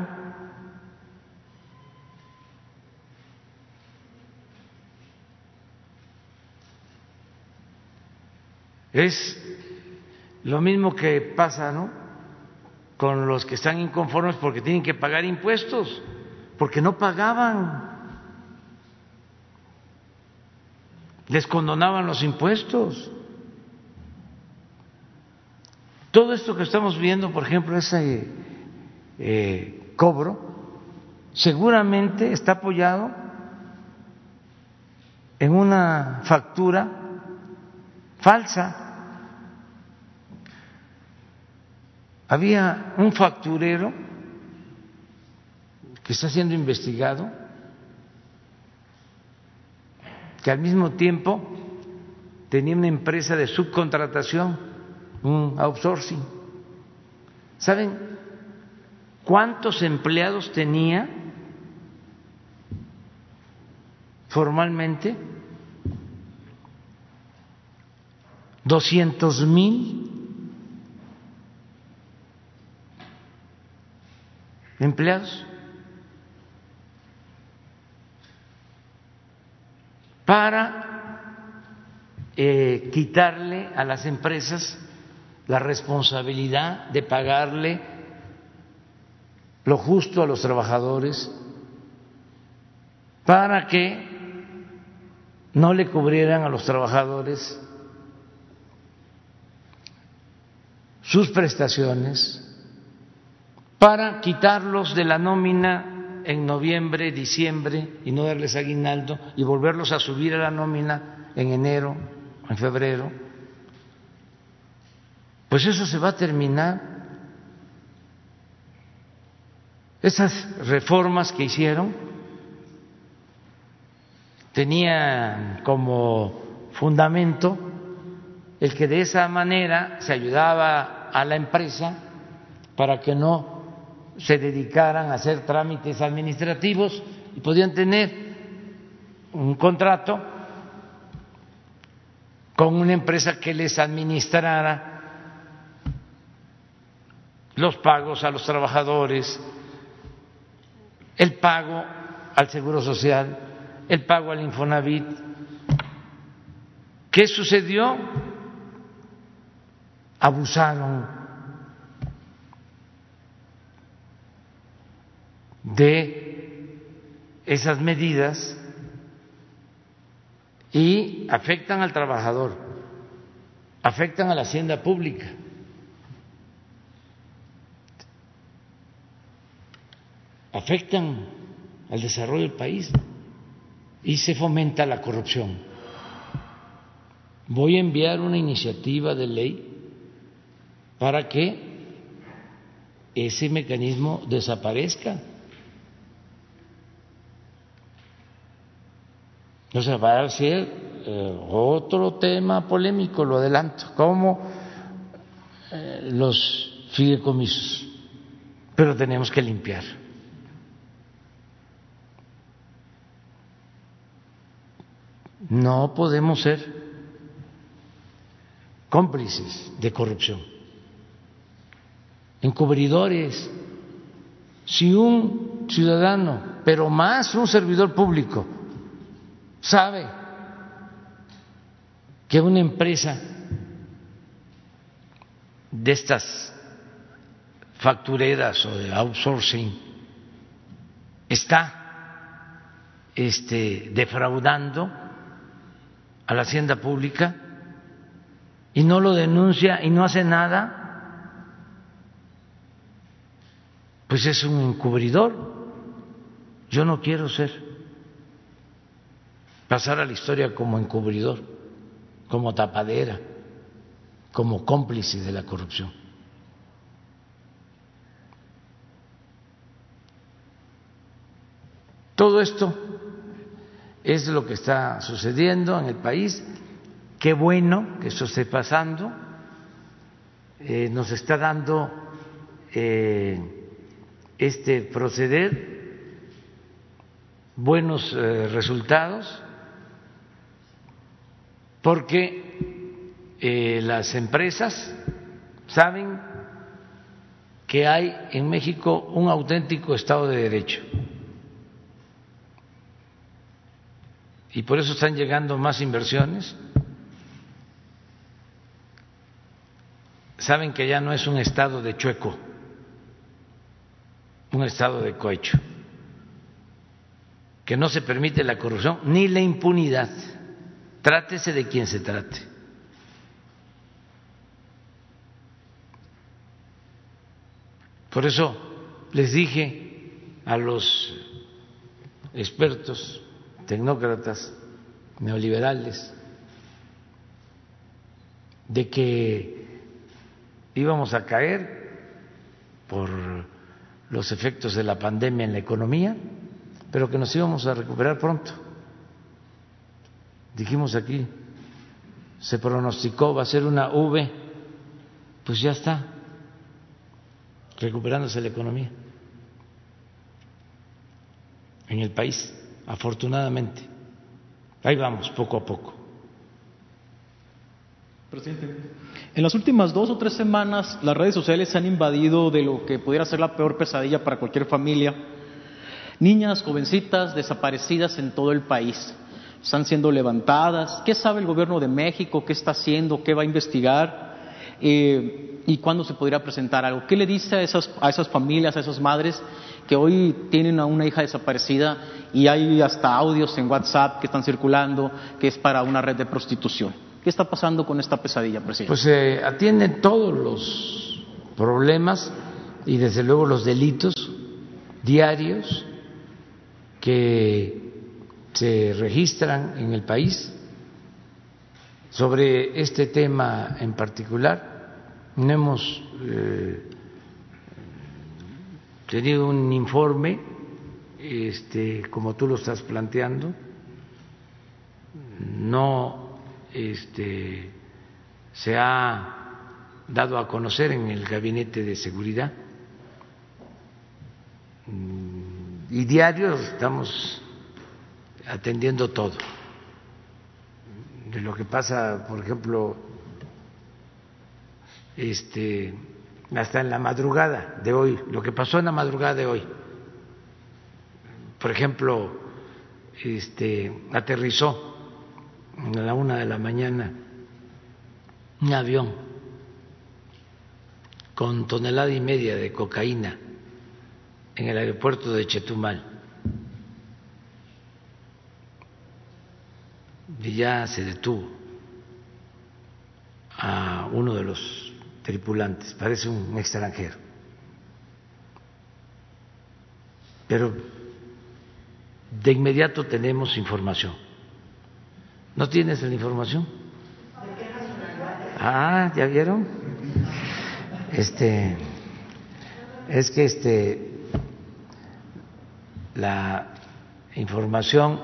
Es lo mismo que pasa, ¿no? Con los que están inconformes porque tienen que pagar impuestos, porque no pagaban. Les condonaban los impuestos. Todo esto que estamos viendo, por ejemplo, ese eh, cobro, seguramente está apoyado en una factura falsa. Había un facturero que está siendo investigado, que al mismo tiempo tenía una empresa de subcontratación, un outsourcing. ¿Saben cuántos empleados tenía formalmente? doscientos mil empleados para eh, quitarle a las empresas la responsabilidad de pagarle lo justo a los trabajadores para que no le cubrieran a los trabajadores sus prestaciones, para quitarlos de la nómina en noviembre, diciembre y no darles aguinaldo y volverlos a subir a la nómina en enero, en febrero. Pues eso se va a terminar. Esas reformas que hicieron tenían como fundamento el que de esa manera se ayudaba a la empresa para que no se dedicaran a hacer trámites administrativos y podían tener un contrato con una empresa que les administrara los pagos a los trabajadores, el pago al Seguro Social, el pago al Infonavit. ¿Qué sucedió? Abusaron de esas medidas y afectan al trabajador, afectan a la hacienda pública. Afectan al desarrollo del país y se fomenta la corrupción. Voy a enviar una iniciativa de ley para que ese mecanismo desaparezca. No se va a ser eh, otro tema polémico, lo adelanto, como eh, los fideicomisos, pero tenemos que limpiar. No podemos ser cómplices de corrupción, encubridores. Si un ciudadano, pero más un servidor público, sabe que una empresa de estas factureras o de outsourcing está este, defraudando a la hacienda pública y no lo denuncia y no hace nada, pues es un encubridor. Yo no quiero ser, pasar a la historia como encubridor, como tapadera, como cómplice de la corrupción. Todo esto es lo que está sucediendo en el país. Qué bueno que eso esté pasando. Eh, nos está dando eh, este proceder buenos eh, resultados porque las empresas saben que hay en México un auténtico Estado de Derecho y por eso están llegando más inversiones. Saben que ya no es un estado de chueco, un estado de cohecho, que no se permite la corrupción ni la impunidad, trátese de quien se trate. Por eso les dije a los expertos tecnócratas neoliberales de que íbamos a caer por los efectos de la pandemia en la economía, pero que nos íbamos a recuperar pronto. Dijimos aquí, se pronosticó, va a ser una V, pues ya está, recuperándose la economía en el país afortunadamente. Ahí vamos, poco a poco. Presidente, en las últimas dos o tres semanas las redes sociales se han invadido de lo que pudiera ser la peor pesadilla para cualquier familia. Niñas, jovencitas desaparecidas en todo el país están siendo levantadas. ¿Qué sabe el gobierno de México? ¿Qué está haciendo? ¿Qué va a investigar? Eh, ¿Y cuándo se podría presentar algo? ¿Qué le dice a esas, a esas familias, a esas madres que hoy tienen a una hija desaparecida y hay hasta audios en WhatsApp que están circulando que es para una red de prostitución? ¿Qué está pasando con esta pesadilla, presidente? Pues se eh, atienden todos los problemas y desde luego los delitos diarios que se registran en el país sobre este tema en particular. No hemos eh, tenido un informe, este, como tú lo estás planteando, no este, se ha dado a conocer en el gabinete de seguridad. Mm, y diario estamos atendiendo todo. De lo que pasa por ejemplo este hasta en la madrugada de hoy lo que pasó en la madrugada de hoy por ejemplo este aterrizó a la una de la mañana un avión con tonelada y media de cocaína en el aeropuerto de Chetumal. Y ya se detuvo a uno de los tripulantes, parece un extranjero. Pero de inmediato tenemos información ¿No tienes la información? Ah, ¿ya vieron? Este es que este la información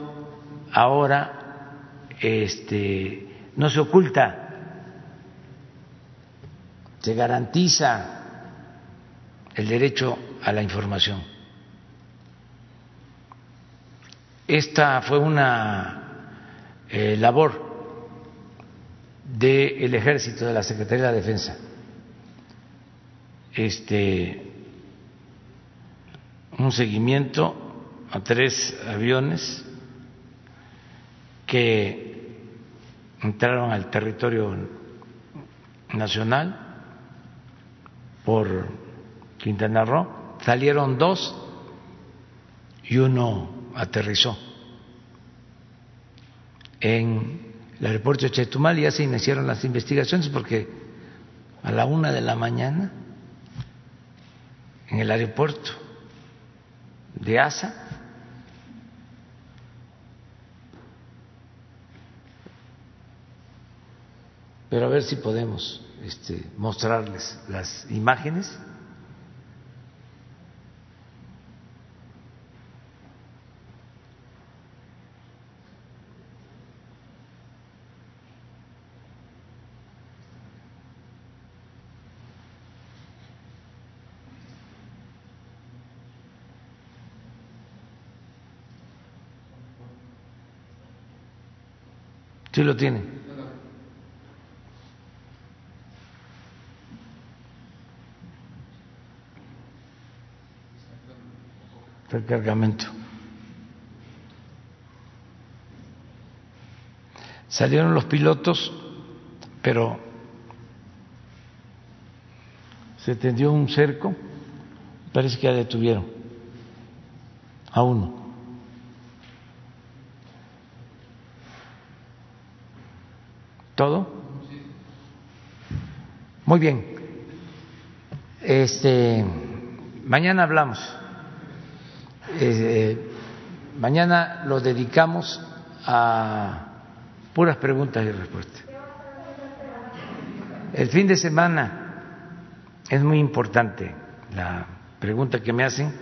ahora este no se oculta, se garantiza el derecho a la información. Esta fue una eh, labor del ejército, de la Secretaría de la Defensa. Este, un seguimiento a tres aviones que entraron al territorio nacional por Quintana Roo, salieron dos y uno aterrizó en el aeropuerto de Chetumal. Y ya se iniciaron las investigaciones porque a la una de la mañana en el aeropuerto de Asa pero a ver si podemos este, mostrarles las imágenes ¿Sí lo tiene? Cargamento. Salieron los pilotos, pero se tendió un cerco, parece que ya detuvieron a uno. ¿Todo? Muy bien. Este, mañana hablamos. Eh, mañana lo dedicamos a puras preguntas y respuestas. El fin de semana es muy importante la pregunta que me hacen.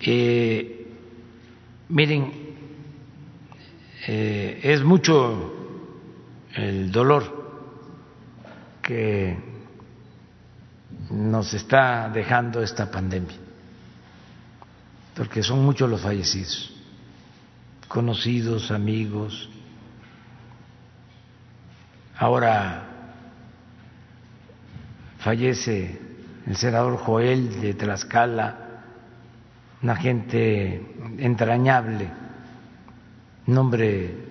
Eh, miren, eh, es mucho el dolor que nos está dejando esta pandemia, porque son muchos los fallecidos, conocidos, amigos. Ahora fallece el senador Joel de Tlaxcala, una gente entrañable, nombre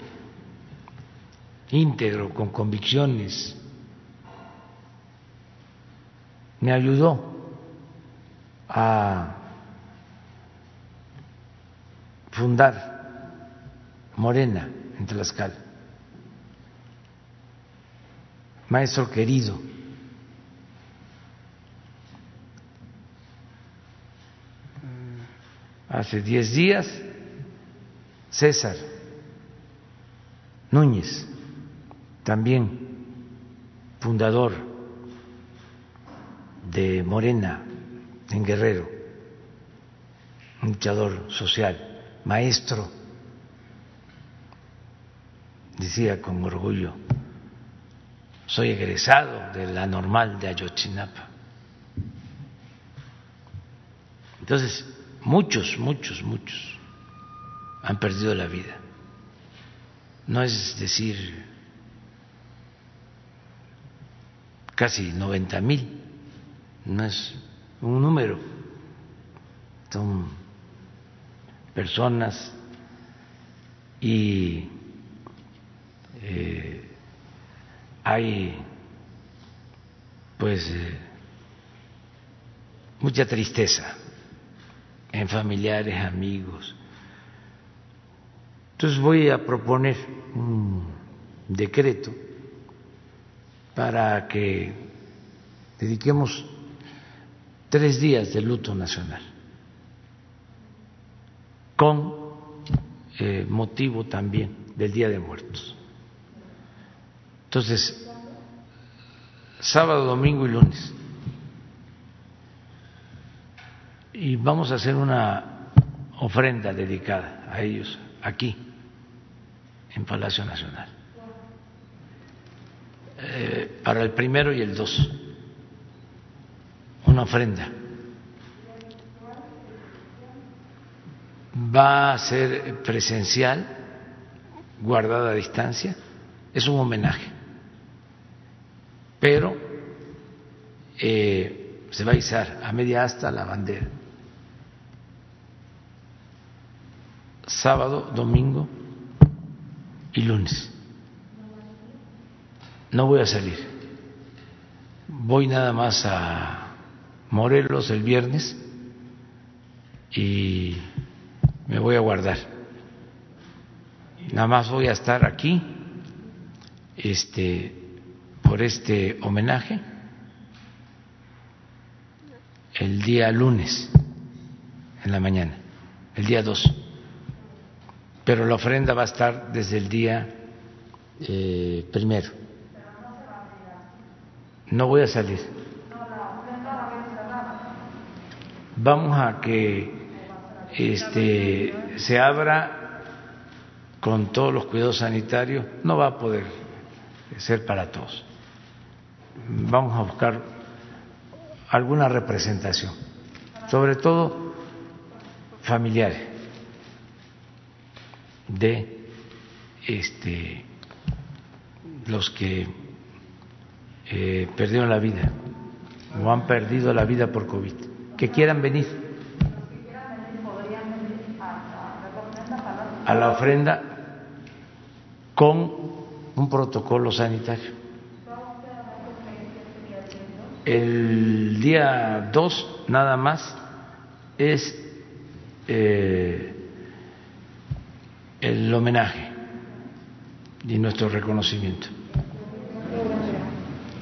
íntegro, con convicciones, me ayudó a fundar Morena en Tlaxcala. Maestro querido, hace diez días, César Núñez, también fundador de Morena en Guerrero, luchador social, maestro, decía con orgullo, soy egresado de la normal de Ayotzinapa. Entonces, muchos, muchos, muchos han perdido la vida. No es decir casi 90 mil, no es un número, son personas y eh, hay pues eh, mucha tristeza en familiares, amigos. Entonces voy a proponer un decreto para que dediquemos tres días de luto nacional con eh, motivo también del Día de Muertos. Entonces, sábado, domingo y lunes. Y vamos a hacer una ofrenda dedicada a ellos aquí, en Palacio Nacional. Eh, para el primero y el dos, una ofrenda. Va a ser presencial, guardada a distancia, es un homenaje, pero eh, se va a izar a media asta la bandera. Sábado, domingo y lunes no voy a salir. Voy nada más a Morelos el viernes y me voy a guardar. Nada más voy a estar aquí este por este homenaje el día lunes en la mañana, el día 2. Pero la ofrenda va a estar desde el día eh, primero no voy a salir. Vamos a que este, se abra con todos los cuidados sanitarios. No va a poder ser para todos. Vamos a buscar alguna representación, sobre todo familiares de este, los que eh, perdieron la vida o han perdido la vida por COVID, que quieran venir a la ofrenda con un protocolo sanitario. El día 2 nada más es eh, el homenaje y nuestro reconocimiento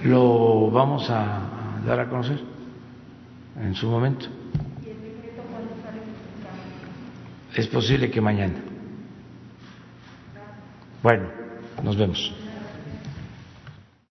lo vamos a dar a conocer en su momento. Es posible que mañana. Bueno, nos vemos.